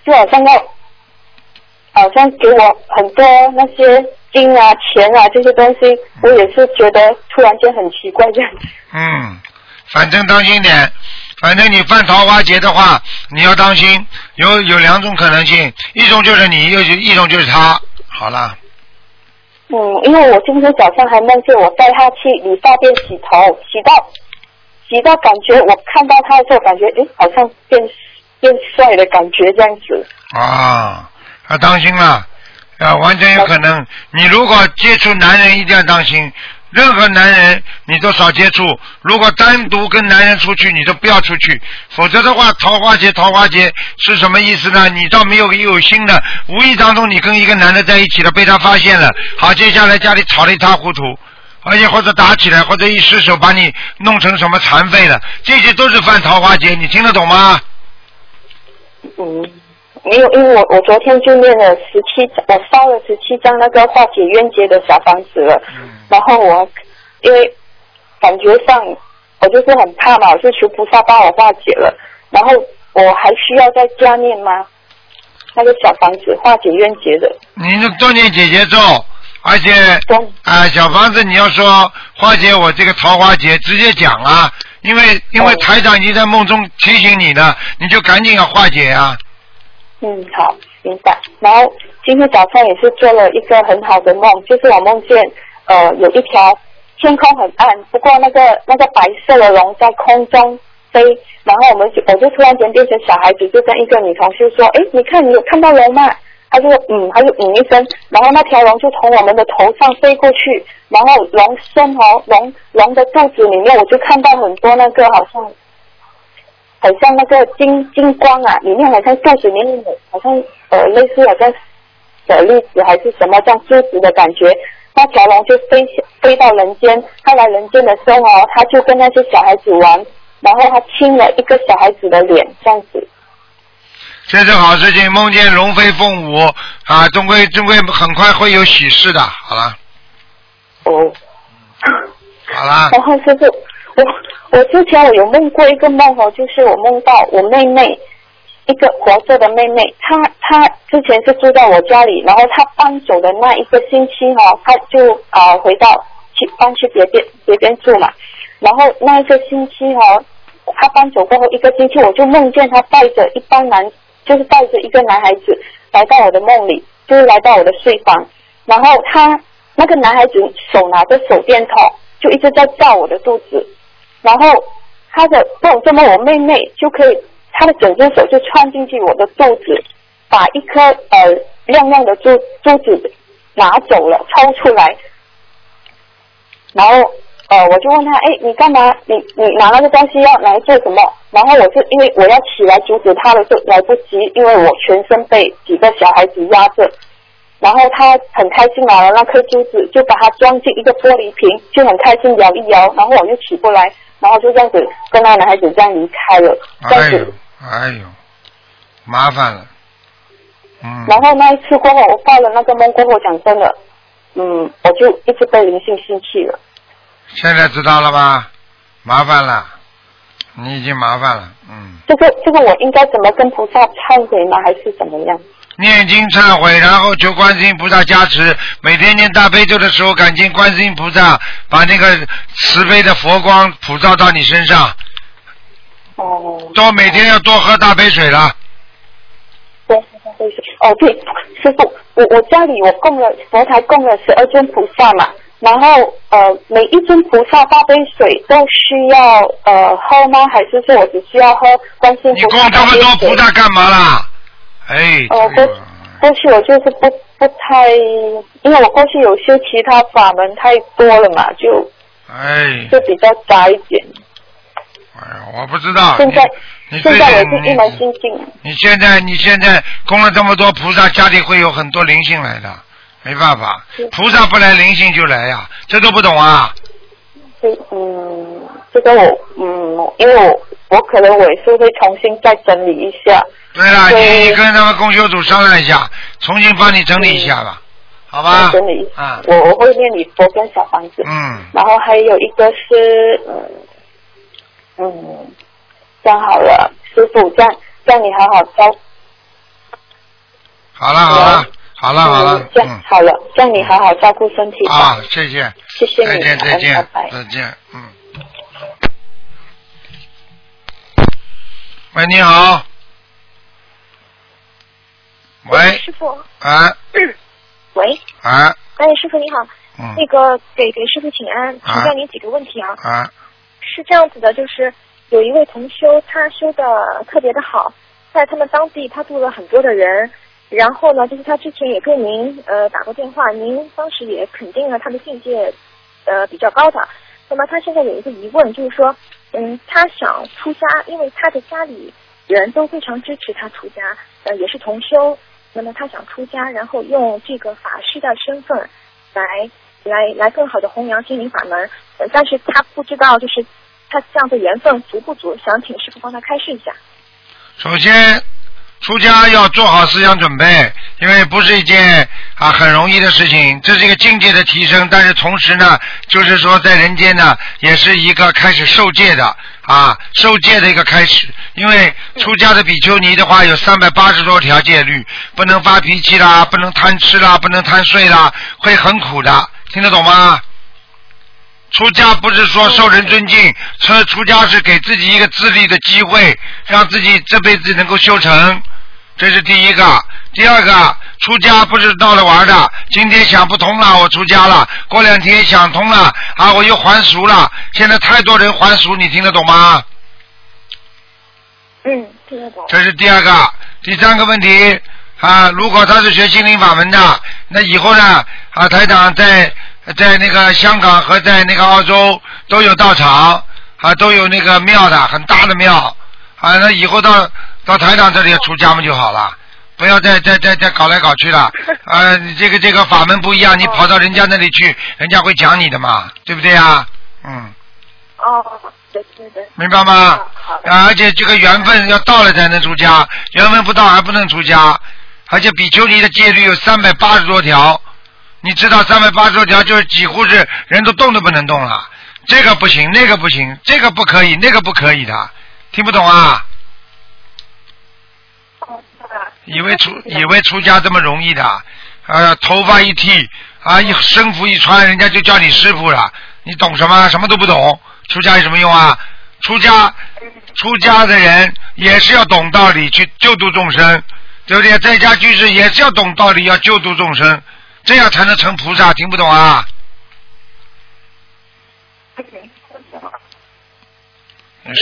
就好像要，好像给我很多那些金啊、钱啊这些东西，我也是觉得突然间很奇怪这样子。嗯，反正当心点。反正你犯桃花劫的话，你要当心，有有两种可能性，一种就是你，又一一种就是他。好了，嗯，因为我今天早上还梦见我带他去理发店洗头，洗到洗到感觉我看到他的时候，感觉诶好像变变帅的感觉这样子。啊，要当心了，啊，完全有可能。你如果接触男人，一定要当心。任何男人你都少接触，如果单独跟男人出去，你都不要出去，否则的话，桃花劫，桃花劫是什么意思呢？你倒没有有心的，无意当中你跟一个男的在一起了，被他发现了，好，接下来家里吵得一塌糊涂，而且或者打起来，或者一失手把你弄成什么残废了，这些都是犯桃花劫，你听得懂吗？嗯，没有，因为我我昨天就念了十七张，我烧了十七张那个化解冤结的小房子了。然后我因为感觉上我就是很怕嘛，我就求菩萨帮我化解了。然后我还需要再加念吗？那个小房子化解冤结的。你就多念姐姐咒，而且多啊、小房子你要说化解我这个桃花劫，直接讲啊，因为因为哦台长已经在梦中提醒你了，你就赶紧要化解啊。嗯，嗯好，明白。然后今天早上也是做了一个很好的梦，就是我梦见呃有一条天空很暗，不过那个那个白。色的龙在空中飞，然后我们就我就突然间变成小孩子，就跟一个女同事说，哎，你看你有看到龙吗？他就嗯，他就嗯一声，然后那条龙就从我们的头上飞过去，然后龙身哦，龙龙的肚子里面我就看到很多那个好像很像那个金金光啊，里面好像肚子里面有好像呃类似好像小粒子还是什么这样珠子的感觉。那条龙就飞飞到人间，他来人间的时候哦，他就跟那些小孩子玩，然后他亲了一个小孩子的脸，这样子。这是好事情，梦见龙飞凤舞啊，终归终归很快会有喜事的。好了，哦，好啦，然后师傅，我我之前我有梦过一个梦哦，就是我梦到我妹妹，一个活着的妹妹，她她之前是住在我家里，然后她搬走的那一个星期哦，她就啊、回到去搬去别边别边住嘛，然后那一个星期哦，她搬走过后一个星期，我就梦见她带着一帮男，就是带着一个男孩子来到我的梦里，就是来到我的睡房，然后他那个男孩子手拿着手电筒，就一直在照我的肚子，然后他的不懂这么我妹妹就可以，他的整只手就穿进去我的肚子，把一颗呃亮亮的珠珠子拿走了，抽出来，然后呃我就问他，哎，你干嘛？你你拿那个东西要来做什么？然后我就因为我要起来阻止他的时候来不及，因为我全身被几个小孩子压着。然后他很开心拿了那颗珠子，就把它装进一个玻璃瓶，就很开心摇一摇，然后我就起不来，然后就这样子跟那个男孩子这样离开了，哎呦。哎呦，麻烦了，嗯，然后那一次过后，我发了那个梦过后，讲真的，嗯，我就一直被灵性吸气了。现在知道了吧？麻烦了，你已经麻烦了，嗯。这个这个我应该怎么跟菩萨忏悔呢？还是怎么样？念经忏悔，然后求观世音菩萨加持。每天念大悲咒的时候，感激观世音菩萨把那个慈悲的佛光普照到你身上。哦。多每天要多喝大杯水了。对对对对，哦对，师傅，我我家里我供了佛台供了十二尊菩萨嘛，然后呃每一尊菩萨大杯水都需要呃喝吗？还是说我只需要喝观世音你菩萨供这么大杯水？多菩萨干嘛啦？哎，哦，过过去我就是不不太，因为我过去有修其他法门太多了嘛，就哎，就比较杂一点。哎呀，我不知道。现在现在我是一门心境。你现在你现在供了这么多菩萨，家里会有很多灵性来的，没办法，菩萨不来，灵性就来呀，这都不懂啊？这嗯，这个我嗯，因为我我可能我也是会重新再整理一下。对了，你你跟他们供修组商量一下，重新帮你整理一下吧，好吧？整理一下。啊，我我会念你佛跟小房子。嗯，然后还有一个是嗯嗯，这样好了，师傅，这样这样你好好教。好了好了好了好了嗯，这样好了，这样你好好照顾身体吧。啊，谢谢，谢谢你，再见再见拜拜。再见，嗯。喂，你好。喂，师傅，啊。喂，啊。哎，师傅你好，嗯。那个给给师傅请安，请教您几个问题啊。啊。是这样子的，就是有一位同修，他修的特别的好，在他们当地他度了很多的人，然后呢，就是他之前也跟您呃打过电话，您当时也肯定了他的境界呃比较高的。那么他现在有一个疑问，就是说，嗯，他想出家，因为他的家里人都非常支持他出家，呃，也是同修。那么他想出家，然后用这个法师的身份来来来更好的弘扬心灵法门，呃，但是他不知道就是他这样的缘分足不足，想请师傅帮他开示一下。首先，出家要做好思想准备，因为不是一件啊很容易的事情，这是一个境界的提升，但是同时呢，就是说在人间呢，也是一个开始受戒的啊受戒的一个开始。因为出家的比丘尼的话，有三百八十多条戒律，不能发脾气啦，不能贪吃啦，不能贪睡啦，会很苦的，听得懂吗？出家不是说受人尊敬，出出家是给自己一个自立的机会，让自己这辈子能够修成，这是第一个。第二个，出家不是闹着玩的，今天想不通了，我出家了，过两天想通了，啊，我又还俗了。现在太多人还俗，你听得懂吗？嗯，听得懂。这是第二个，第三个问题啊，如果他是学心灵法门的，那以后呢啊，台长在在那个香港和在那个澳洲都有道场啊，都有那个庙的，很大的庙啊，那以后到到台长这里出家嘛就好了，不要再再再再搞来搞去了。啊，你这个这个法门不一样，你跑到人家那里去，人家会讲你的嘛，对不对啊？嗯，哦，对对对。明白吗？啊，而且这个缘分要到了才能出家，缘分不到还不能出家。而且比丘尼的戒律有三百八十多条，你知道三百八十多条就是几乎是人都动都不能动了，这个不行，那个不行，这个不可以，那个不可以的，听不懂啊？以为出以为出家这么容易的，啊，头发一剃啊，一身服一穿，人家就叫你师傅了，你懂什么？什么都不懂，出家有什么用啊？出家出家的人也是要懂道理，去救度众生，对不对？在家居士也是要懂道理，要救度众生，这样才能成菩萨。听不懂啊？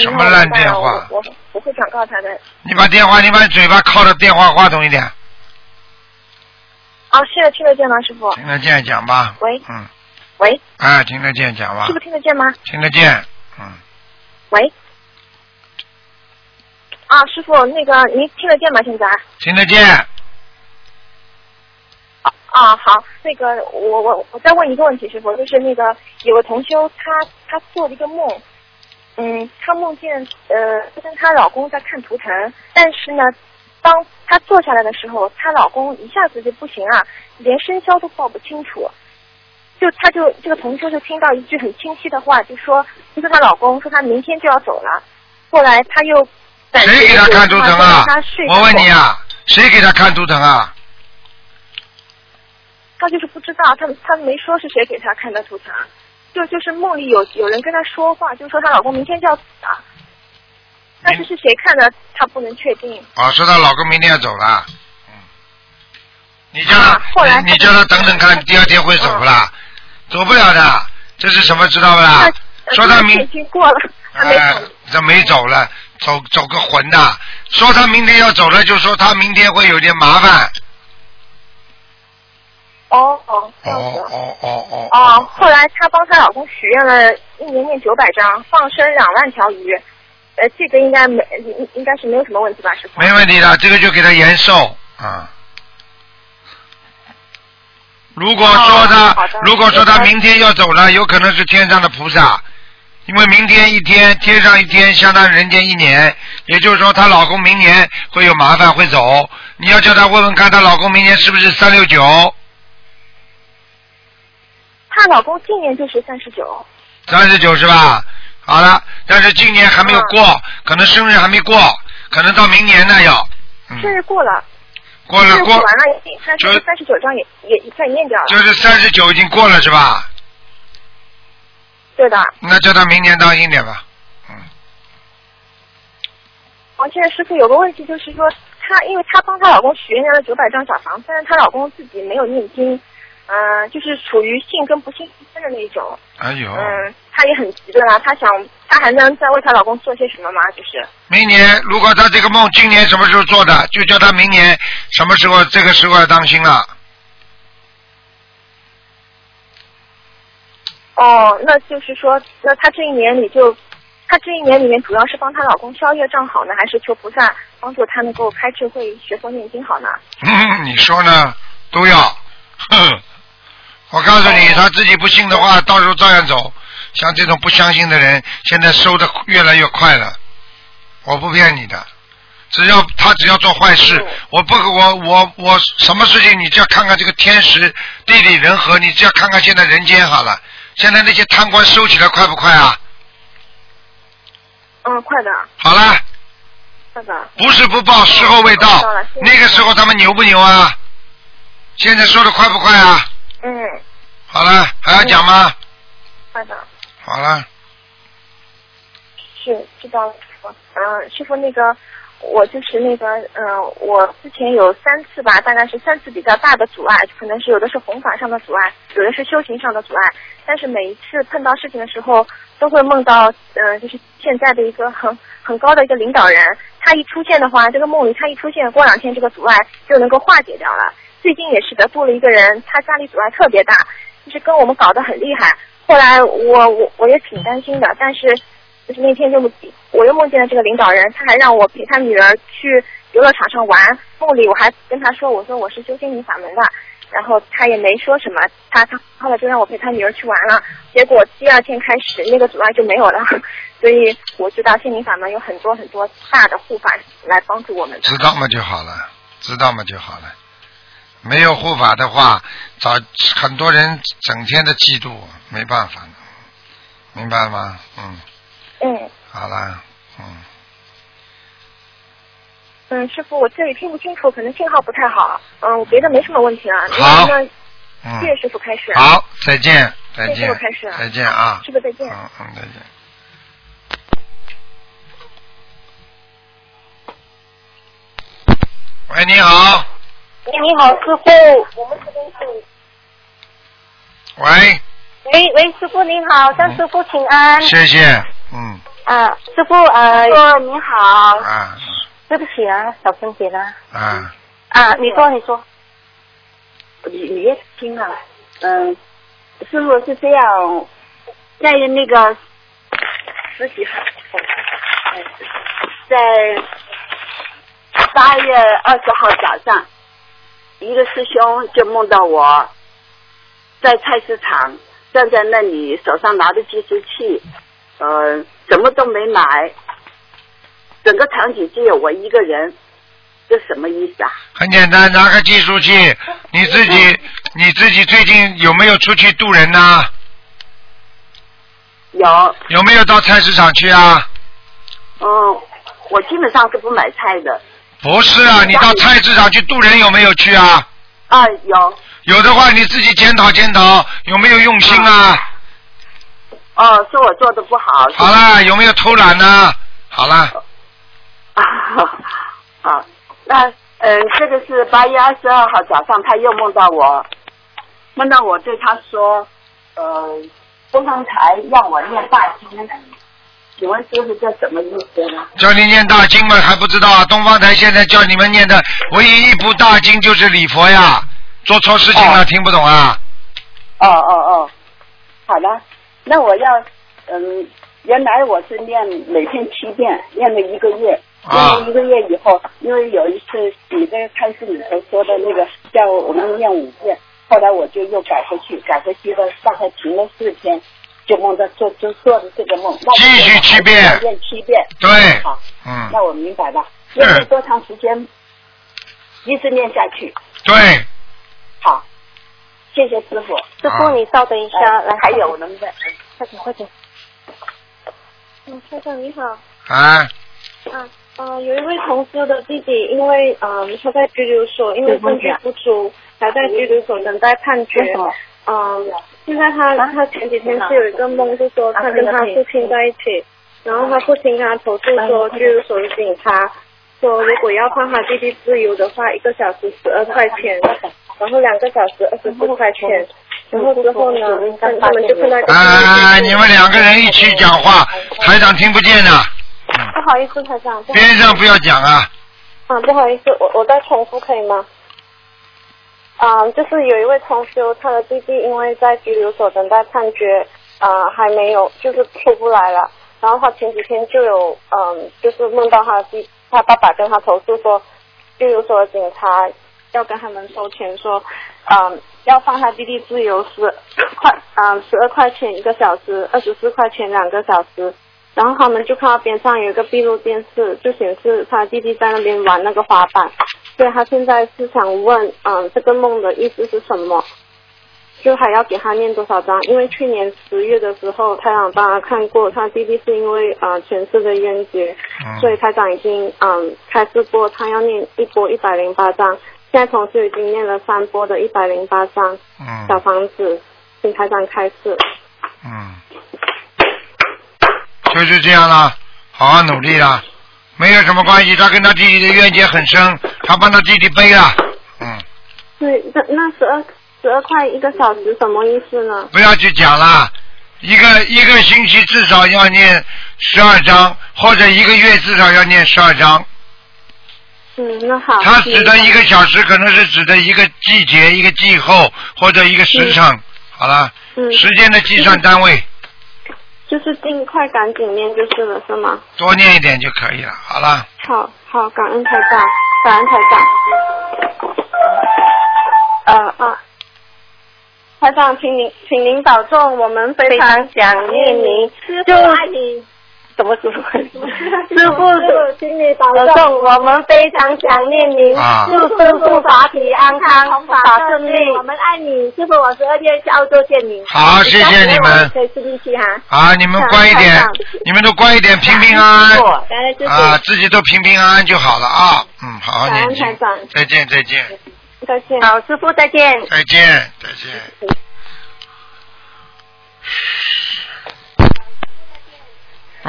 什么烂电话？我我我会转告他的。你把电话，你把嘴巴靠着电话话筒一点，哦，现在听得见吗，师傅？听得见讲吧。喂。嗯。喂。哎，听得见讲吧师。傅听得见吗？听得见，嗯，喂。啊，师傅，那个您听得见吗？现在？听得见。啊，好，那个我我我再问一个问题，师傅，就是那个有个同修，她她做了一个梦，嗯，她梦见呃跟她老公在看图腾，但是呢，当她坐下来的时候，她老公一下子就不行啊，连生肖都报不清楚，就她就这个同修就听到一句很清晰的话，就说就说她老公说她明天就要走了，后来她又谁给她看图腾啊？我问你啊，谁给她看图腾啊？他就是不知道，他他没说是谁给他看的图腾，就就是梦里有有人跟他说话，就说她老公明天就要死了，但是是谁看的，她不能确定。啊，说她老公明天要走了，嗯，你叫后来你你叫他等等看，第二天会走不啦？走不了的，这是什么知道不啦？呃说他明已经过了，哎走。，这没走了，走走个魂呐！说他明天要走了，就说他明天会有点麻烦。哦哦哦哦哦哦，后来她帮她老公许愿了一年念九百张，放生两万条鱼，呃，这个应该没应应该是没有什么问题吧，师傅？没问题的，这个就给他延寿啊。如果说他，如果说他明天要走了，有可能是天上的菩萨，因为明天一天，天上一天相当于人间一年，也就是说她老公明年会有麻烦会走，你要叫她问问看，她老公明年是不是三六九？她老公今年就是三十九。三十九是吧？好了，但是今年还没有过，可能生日还没过，可能到明年呢要生日过了，过了过完了已经，三十九张也也也算念掉了。就是三十九已经过了是吧？对的。那叫他明年当心点吧。嗯王现在师傅有个问题，就是说她，因为她帮她老公许愿了九百张小房子，但是她老公自己没有念经，嗯、就是处于信跟不信之间的那一种，哎呦，嗯，她也很急的啦，她想，她还能再为她老公做些什么吗？就是，明年如果她这个梦今年什么时候做的，就叫她明年什么时候这个时候要当心了。哦，那就是说，那她这一年里就，她这一年里面主要是帮她老公消业障好呢，还是求菩萨帮助她能够开智慧、学佛念经好呢？嗯，你说呢？都要。哼，我告诉你，他自己不信的话，到时候照样走。像这种不相信的人，现在收的越来越快了。我不骗你的，只要他只要做坏事，我不我我我什么事情，你只要看看这个天时地利人和，你只要看看现在人间好了。现在那些贪官收起来快不快啊？嗯，快的，好了，快的。不是不报，时候未到。那个时候他们牛不牛啊？现在说的快不快啊？嗯，好了，还要讲吗？快的。好了，是知道了，师傅。嗯，师傅，那个我就是那个，嗯，我之前有三次吧，大概是三次比较大的阻碍，可能是有的是弘法上的阻碍，有的是修行上的阻碍。但是每一次碰到事情的时候，都会梦到，呃，就是现在的一个 很很高的一个领导人，他一出现的话，这个梦里他一出现，过两天这个阻碍就能够化解掉了。最近也是的，度了一个人，他家里阻碍特别大，就是跟我们搞得很厉害。后来我我我也挺担心的，但是就是那天就我又梦见了这个领导人，他还让我陪他女儿去游乐场上玩。梦里我还跟他说，我说我是修心灵法门的，然后他也没说什么，他他后来就让我陪他女儿去玩了。结果第二天开始那个阻碍就没有了，所以我知道心灵法门有很多很多大的护法来帮助我们。知道嘛就好了，知道嘛就好了。没有护法的话，早很多人整天的嫉妒，没办法的，明白吗？嗯。嗯。好啦，嗯。嗯，师傅，我这里听不清楚，可能信号不太好。嗯，我别的没什么问题啊。好。谢谢师傅开始。好，再见，再见。谢谢师傅开始。再见啊。师傅再见。嗯嗯，再见。喂，你好。你好，师傅。我们这边是。喂。喂喂，师傅您好，向师傅请安。谢谢，嗯。啊，师傅呃。师傅你好。啊。对不起啊，小声点啊。啊。啊，你说你说。你你也听啊，嗯，师傅是这样，在那个十几号，在八月二十号早上。一个师兄就梦到我在菜市场站在那里，手上拿着计数器，呃，什么都没买，整个场景只有我一个人，这什么意思啊？很简单，拿个计数器，你自己你自己最近有没有出去渡人呢？有。有没有到菜市场去啊？嗯，我基本上是不买菜的。不是啊，你到菜市场去渡人有没有去啊？啊，有。有的话，你自己检讨检讨，有没有用心啊？哦，是我做的不好。好啦，有没有偷懒呢？好啦。啊，好，那嗯，这个是八月二十二号早上，他又梦到我，梦到我对他说，呃，东方台让我念大经。请问师傅这什么意思呢？叫你念大经吗？还不知道啊！东方台现在叫你们念的唯一一部大经就是礼佛呀，做错事情了听不懂啊？哦哦哦，好的，那我要嗯，原来我是念每天七遍，念了一个月，念了一个月以后，因为有一次你在开始里头说的那个叫我们念五遍，后来我就又改回去，改回去了，大概停了四天。就梦到做就做的这个梦，继续七遍，念七遍，对，好，嗯，那我明白了，念多长时间，一直念下去，对，好，谢谢师傅，师傅你稍等一下，来，还有能不能，快点快点，嗯，先生你好，啊，啊，呃，有一位同事的弟弟，因为嗯他在拘留所，因为证据不足，还在拘留所等待判决，嗯。现在他他前几天是有一个梦，就说他跟他父亲在一起，然后他父亲跟他投诉说拘留所的警察说如果要放他弟弟自由的话，一个小时十二块钱，然后两个小时二十四块钱，然后之后呢，他们就跟他。啊！你们两个人一起讲话，台长听不见的。不好意思，台长。边上不要讲啊。啊，不好意思，我我再重复可以吗？嗯，就是有一位同修，他的弟弟因为在拘留所等待判决，啊，还没有，就是出不来了。然后他前几天就有，嗯，就是梦到他弟，他爸爸跟他投诉说，拘留所的警察要跟他们收钱，说，嗯，要放他弟弟自由十块，嗯，十二块钱一个小时，二十四块钱两个小时。然后他们就看到边上有一个闭路电视，就显示他弟弟在那边玩那个滑板。所以他现在是想问，嗯，这个梦的意思是什么？就还要给他念多少章？因为去年十月的时候，太长帮他看过，他弟弟是因为啊前世的冤结，所以台长已经嗯开示过，他要念一波一百零八章。现在同时已经念了三波的一百零八章，小房子，请台长开示。嗯，就是这样了，好好努力了。没有什么关系，他跟他弟弟的冤结很深，他帮他弟弟背了，嗯。对，那那十二十二块一个小时什么意思呢？不要去讲了，一个一个星期至少要念十二章，或者一个月至少要念十二章。嗯，那好。他指的一个小时可能是指的一个季节、一个季候或者一个时辰，好了，嗯时间的计算单位。就是尽快赶紧念就是了，是吗？多念一点就可以了。好了，好好，感恩台长，感恩台长。呃啊，台长，请您请您保重，我们非常想念您，就爱你。什么师傅？师傅，请你保重，我们非常想念您，啊祝师傅法体安康，法顺利。我们爱你，师傅，我十二月去澳洲见你。好谢谢你们可以吃力气哈。啊，你们乖一点，你们都乖一点，平平安安啊，自己都平平安安就好了啊。嗯，好好感念经恩台。长，再见，再见，再见。好，师傅再见。再见，再见。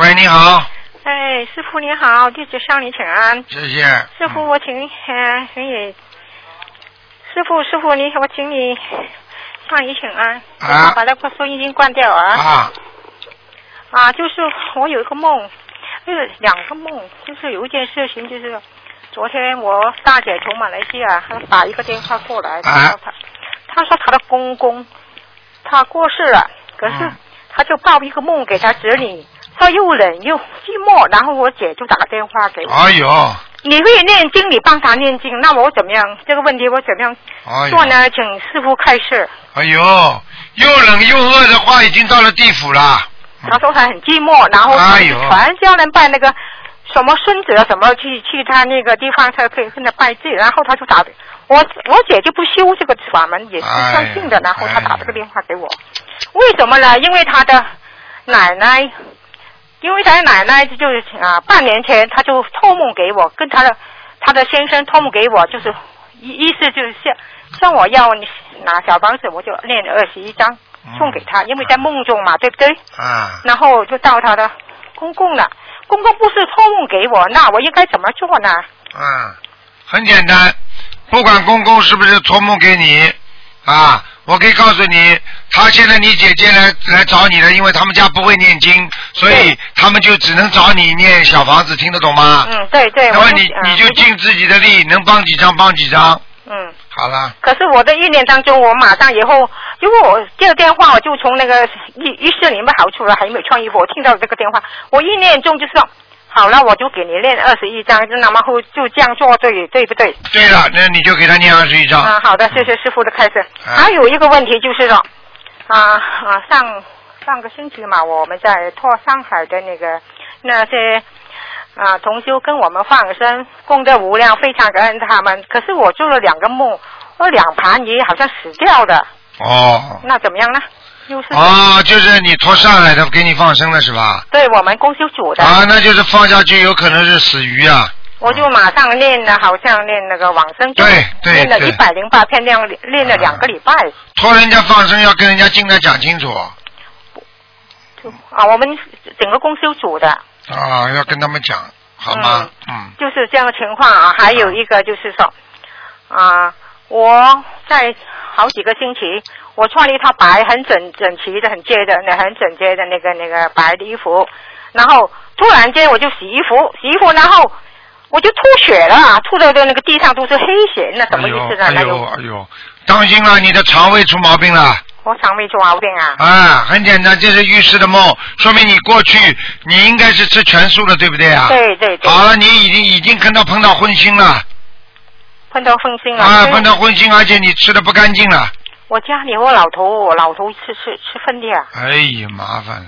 喂，你好，哎，师傅你好，弟子向你请安。谢谢。师傅，我请呃，请你，师傅师傅你我请你向你请安。啊把那个收音机关掉啊。啊。啊，就是我有一个梦，就是两个梦，就是有一件事情，就是昨天我大姐从马来西亚她打一个电话过来，她说她她说她的公公他过世了，可是嗯她就报一个梦给她侄女，说又冷又寂寞，然后我姐就打电话给我。哎呦，你会念经，你帮他念经，那我怎么样？这个问题我怎么样做呢？请师傅开示。哎呦，又冷又饿的话，已经到了地府了。他说他很寂寞，然后哎呦全家人拜那个什么孙子啊什么去去他那个地方，他可以跟他拜祭，然后他就打，我我姐就不修这个法门，也是哎相信的，然后他打这个电话给我，为什么呢？因为他的奶奶，因为他奶奶就是啊半年前他就托梦给我，跟他的他的先生托梦给我，就是意意思就是像像我要拿小房子，我就念二十一章送给他，因为在梦中嘛，对不对？啊，然后就到他的公公了。公公不是托梦给我，那我应该怎么做呢？嗯，很简单，不管公公是不是托梦给你啊，我可以告诉你，他现在你姐姐来来找你了，因为他们家不会念经，所以他们就只能找你念小房子，听得懂吗？嗯，对对。那么你你就尽自己的力，能帮几张帮几张。嗯。好了，可是我的意念当中，我马上以后，因为我接了电话，我就从那个浴浴室里面跑出来，还没有穿衣服，我听到这个电话，我意念中就说，好了，我就给你念二十一章，那么后就这样做对对不对？对了，那你就给他念二十一章。啊，好的，谢谢师傅的开示。啊还有一个问题就是说，啊啊，上上个星期嘛，我们在托上海的那个那些啊同修跟我们放生，功德无量，非常感恩他们。可是我做了两个梦，我两盘鱼好像死掉了，哦那怎么样呢？又是哦，就是你托上海的给你放生了是吧？对我们公修组的，啊，那就是放下去有可能是死鱼啊。我就马上练了，好像练那个往生咒，对练了一百零八篇，练了练了两个礼拜。托人家放生要跟人家尽量讲清楚啊，我们整个公修组的，啊，要跟他们讲，好吗？嗯就是这样的情况啊。还有一个就是说，啊，我在好几个星期，我穿了一套白很整整齐的、很洁的、那很整洁的那个那个白的衣服，然后突然间我就洗衣服，洗衣服，然后我就吐血了，吐的的那个地上都是黑血，那什么意思呢？哎呦哎呦，当心了，你的肠胃出毛病了。我肠胃出毛病啊。啊，很简单，这是预示的梦，说明你过去你应该是吃全素的，对不对啊？对对对。好了，你已经已经看到碰到荤腥了碰到荤腥了。啊，碰到荤腥，而且你吃的不干净了，我家里我老头，我老头吃吃吃粪的啊。哎呀，麻烦了。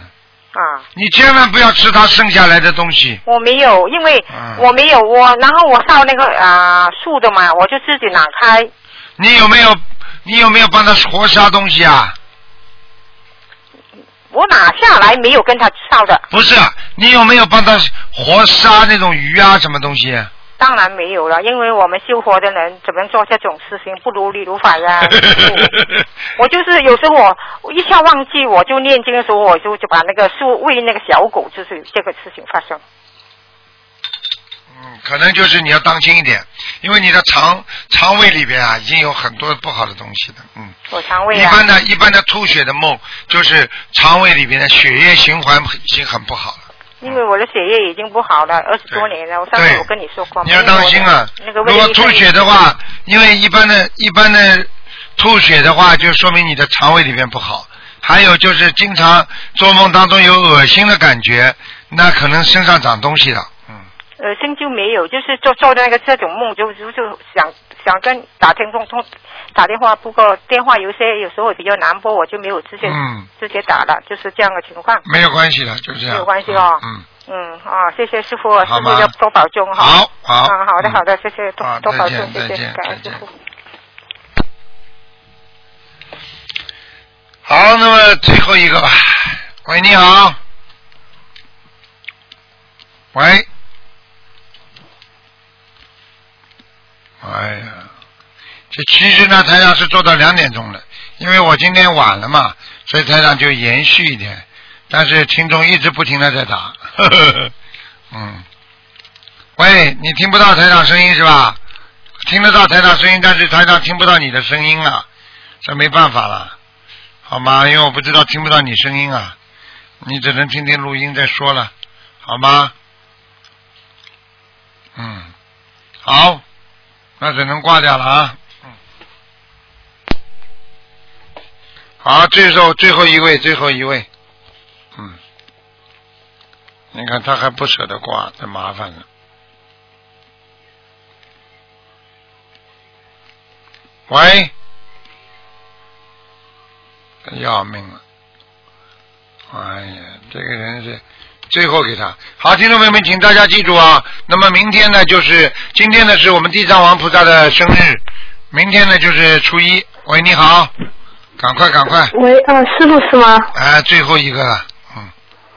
啊。你千万不要吃他剩下来的东西。我没有，因为嗯我没有我，然后我烧那个啊、素的嘛，我就自己拿开。你有没有你有没有帮他活杀东西啊？我拿下来没有跟他烧的，不是，你有没有帮他活杀那种鱼啊，什么东西？当然没有了，因为我们修佛的人怎么做这种事情，不如理如法呀。我就是有时候我我一下忘记，我就念经的时候，我就就把那个树喂那个小狗，就是这个事情发生。嗯，可能就是你要当心一点，因为你的肠肠胃里边啊，已经有很多不好的东西了，嗯。我肠胃啊。一般的、一般的吐血的梦，就是肠胃里边的血液循环已经很不好了。因为我的血液已经不好了，二十多年了。我上次我跟你说过，你要当心啊！那个如果吐血的话，因为一般的、一般的吐血的话，就说明你的肠胃里面不好，还有就是经常做梦当中有恶心的感觉，那可能身上长东西了。嗯。恶，心就没有，就是做做的那个这种梦，就就就想想跟打听通通打电话，不过电话有些有时候比较难拨，我就没有直接、嗯直接打了，就是这样的情况。没有关系的，就这样。没有关系哦。嗯。嗯啊，谢谢师傅，师傅要多保重哈。好好嗯，好的好的，谢谢多多保重，谢谢感恩师傅。好，那么最后一个吧。喂，你好。喂。哎呀，这其实呢，台长是做到两点钟了，因为我今天晚了嘛，所以台长就延续一点。但是听众一直不停的在打，呵呵呵嗯。喂，你听不到台长声音是吧？听得到台长声音，但是台长听不到你的声音了，这没办法了。好吗？因为我不知道听不到你声音啊，你只能听听录音再说了，好吗？嗯，好，那只能挂掉了啊。嗯，好，最后最后一位，最后一位，嗯，你看他还不舍得挂，太麻烦了。喂。要命了！哎呀，这个人是最后给他好，听众朋友们，请大家记住啊。那么明天呢，就是今天呢，是我们地藏王菩萨的生日，明天呢就是初一。喂，你好，赶快赶快，喂，啊，师傅是吗？哎，最后一个了，嗯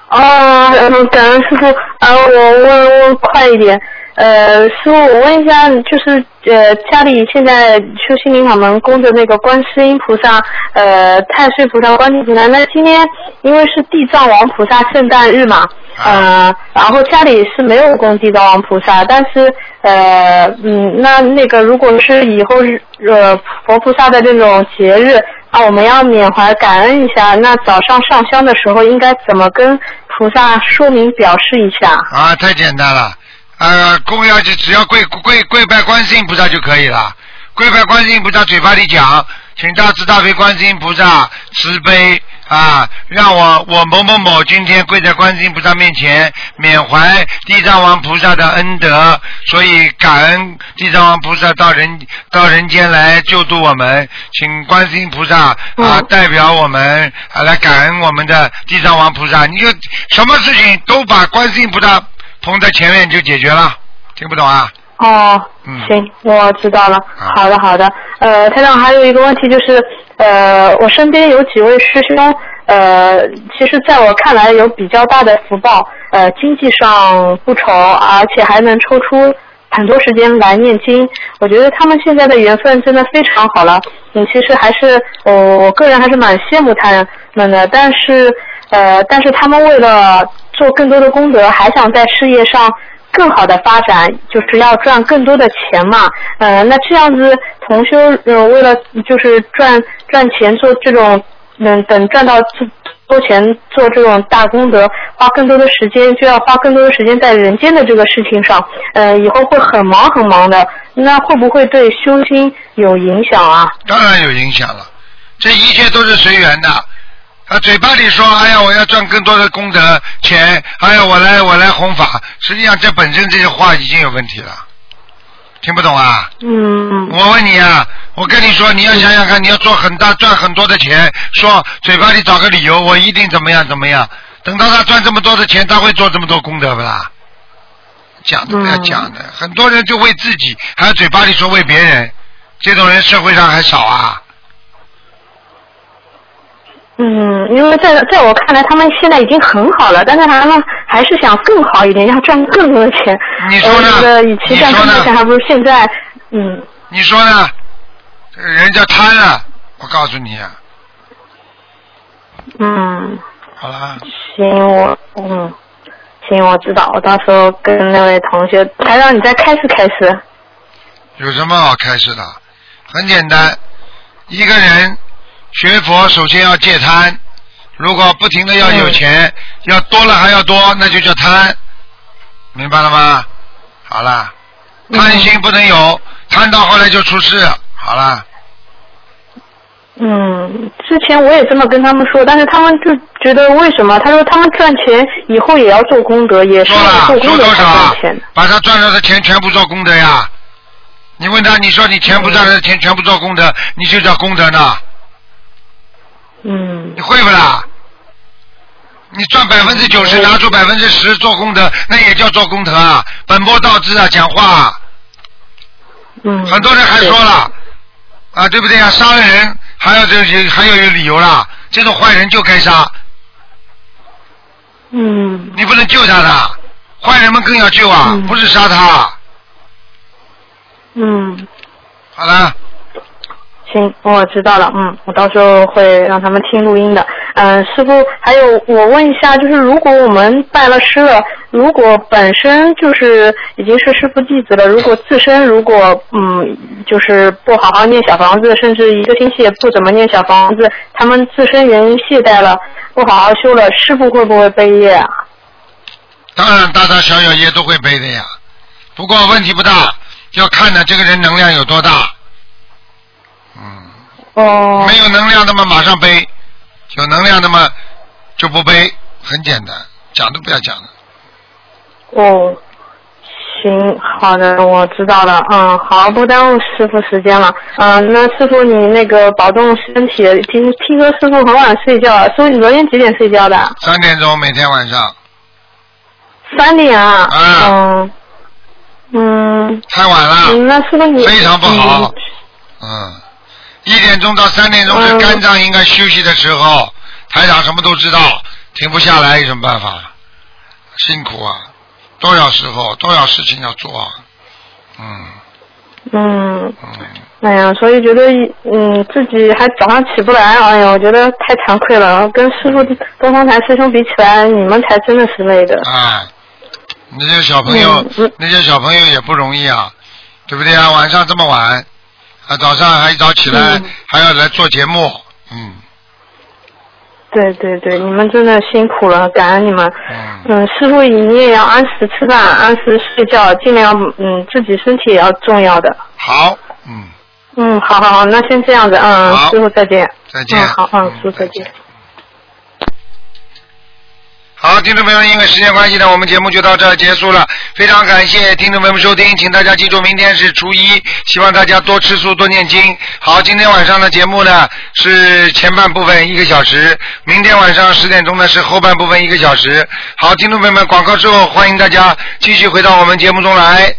哦，嗯，感恩师傅，啊，我问问快一点，呃，师傅，我问一下，就是呃，家里现在修心灵法门供的那个观世音菩萨、呃，太岁菩萨、观世菩萨，那今天因为是地藏王菩萨圣诞日嘛，呃，然后家里是没有供地藏王菩萨，但是呃，嗯，那那个如果是以后日呃佛菩萨的这种节日，那我们要缅怀感恩一下，那早上上香的时候应该怎么跟菩萨说明表示一下？啊，太简单了，呃，供要就只要跪跪跪拜观世音菩萨就可以了，跪拜观世音菩萨嘴巴里讲，请大慈大悲观世音菩萨慈悲啊，让我我某某某今天跪在观世音菩萨面前，缅怀地藏王菩萨的恩德，所以感恩地藏王菩萨到人到人间来救度我们，请观世音菩萨啊代表我们啊来感恩我们的地藏王菩萨，你就什么事情都把观世音菩萨捧在前面就解决了，听不懂啊？哦，嗯行，我知道了。好的，好的。呃，台长还有一个问题就是，呃，我身边有几位师兄，呃，其实在我看来有比较大的福报，呃，经济上不愁，而且还能抽出很多时间来念经。我觉得他们现在的缘分真的非常好了。嗯，其实还是我、我个人还是蛮羡慕他们的，但是呃，但是他们为了做更多的功德，还想在事业上更好的发展，就是要赚更多的钱嘛。呃，那这样子同修呃为了就是赚赚钱做这种嗯等赚到多钱做这种大功德，花更多的时间就要花更多的时间在人间的这个事情上，呃，以后会很忙很忙的。那会不会对修心有影响啊？当然有影响了，这一切都是随缘的。啊，嘴巴里说，哎呀，我要赚更多的功德钱，哎呀，我来我来弘法，实际上这本身这些话已经有问题了，听不懂啊？嗯。我问你啊，我跟你说，你要想想看，你要做很大赚很多的钱，说嘴巴里找个理由，我一定怎么样怎么样，等到他赚这么多的钱，他会做这么多功德不啦？讲都不要讲的，很多人就为自己，还有嘴巴里说为别人，这种人社会上还少啊。嗯，因为在在我看来，他们现在已经很好了，但是他们还是想更好一点，要赚更多的钱。你说呢与其赚更多钱，还不如现在，嗯，你说呢？人家贪了，我告诉你啊，嗯，好了，行，我嗯，行，我知道，我到时候跟那位同学，还让你再开始开始。有什么好开始的？很简单，一个人学佛首先要戒贪，如果不停的要有钱，要多了还要多，那就叫贪，明白了吗？好了，贪心不能有，贪到后来就出事。好了，嗯，之前我也这么跟他们说，但是他们就觉得为什么？他说他们赚钱以后也要做功德，也是做功德才赚钱的。把他赚到的钱全部做功德呀！你问他，你说你钱不赚来的钱全部做功德，你就叫功德呢？嗯。你会不啦？你赚百分之九十，拿出百分之十做功德，那也叫做功德啊！本末倒置啊，讲话。嗯。很多人还说了，啊，对不对啊？杀了人还要这些，还要有理由啦。这种坏人就该杀。嗯。你不能救他的，坏人们更要救啊，不是杀他。嗯。好了。行，我知道了。嗯，我到时候会让他们听录音的。嗯，师傅，还有我问一下，就是如果我们拜了师了，如果本身就是已经是师傅弟子了，如果自身如果嗯就是不好好念小房子，甚至一个星期也不怎么念小房子，他们自身原因懈怠了，不好好修了，师傅会不会背业啊？当然，大大小小业都会背的呀。不过问题不大，要看呢这个人能量有多大。哦。没有能量的嘛，马上背；有能量的嘛，就不背，很简单，讲都不要讲了。哦，行，好的，我知道了。嗯，好，不耽误师傅时间了。嗯，那师傅你那个保重身体。听听说师傅很晚睡觉，师傅你昨天几点睡觉的？三点钟每天晚上。三点啊。啊。嗯。嗯。太晚了。嗯，那师傅你非常不好。嗯，一点钟到三点钟是肝脏应该休息的时候，台长什么都知道，停不下来有什么办法？辛苦啊，多少时候多少事情要做啊，嗯嗯。哎呀，所以觉得嗯自己还早上起不来，哎呀，我觉得太惭愧了。跟师傅东方台师兄比起来，你们才真的是累的。啊，那些小朋友，那些小朋友也不容易啊，对不对啊？晚上这么晚，啊，早上还一早起来，还要来做节目，嗯，对对对，你们真的辛苦了，感恩你们。嗯，师傅你也要按时吃饭，按时睡觉，尽量嗯自己身体也要重要的。好，嗯。嗯，好好好，那先这样子，嗯，师傅再见。再见嗯，好，嗯，师傅再见。好，听众朋友们，因为时间关系呢，我们节目就到这儿结束了。非常感谢听众朋友们收听，请大家记住，明天是初一，希望大家多吃素，多念经。好，今天晚上的节目呢是前半部分一个小时，明天晚上十点钟呢是后半部分一个小时。好，听众朋友们，广告之后，欢迎大家继续回到我们节目中来。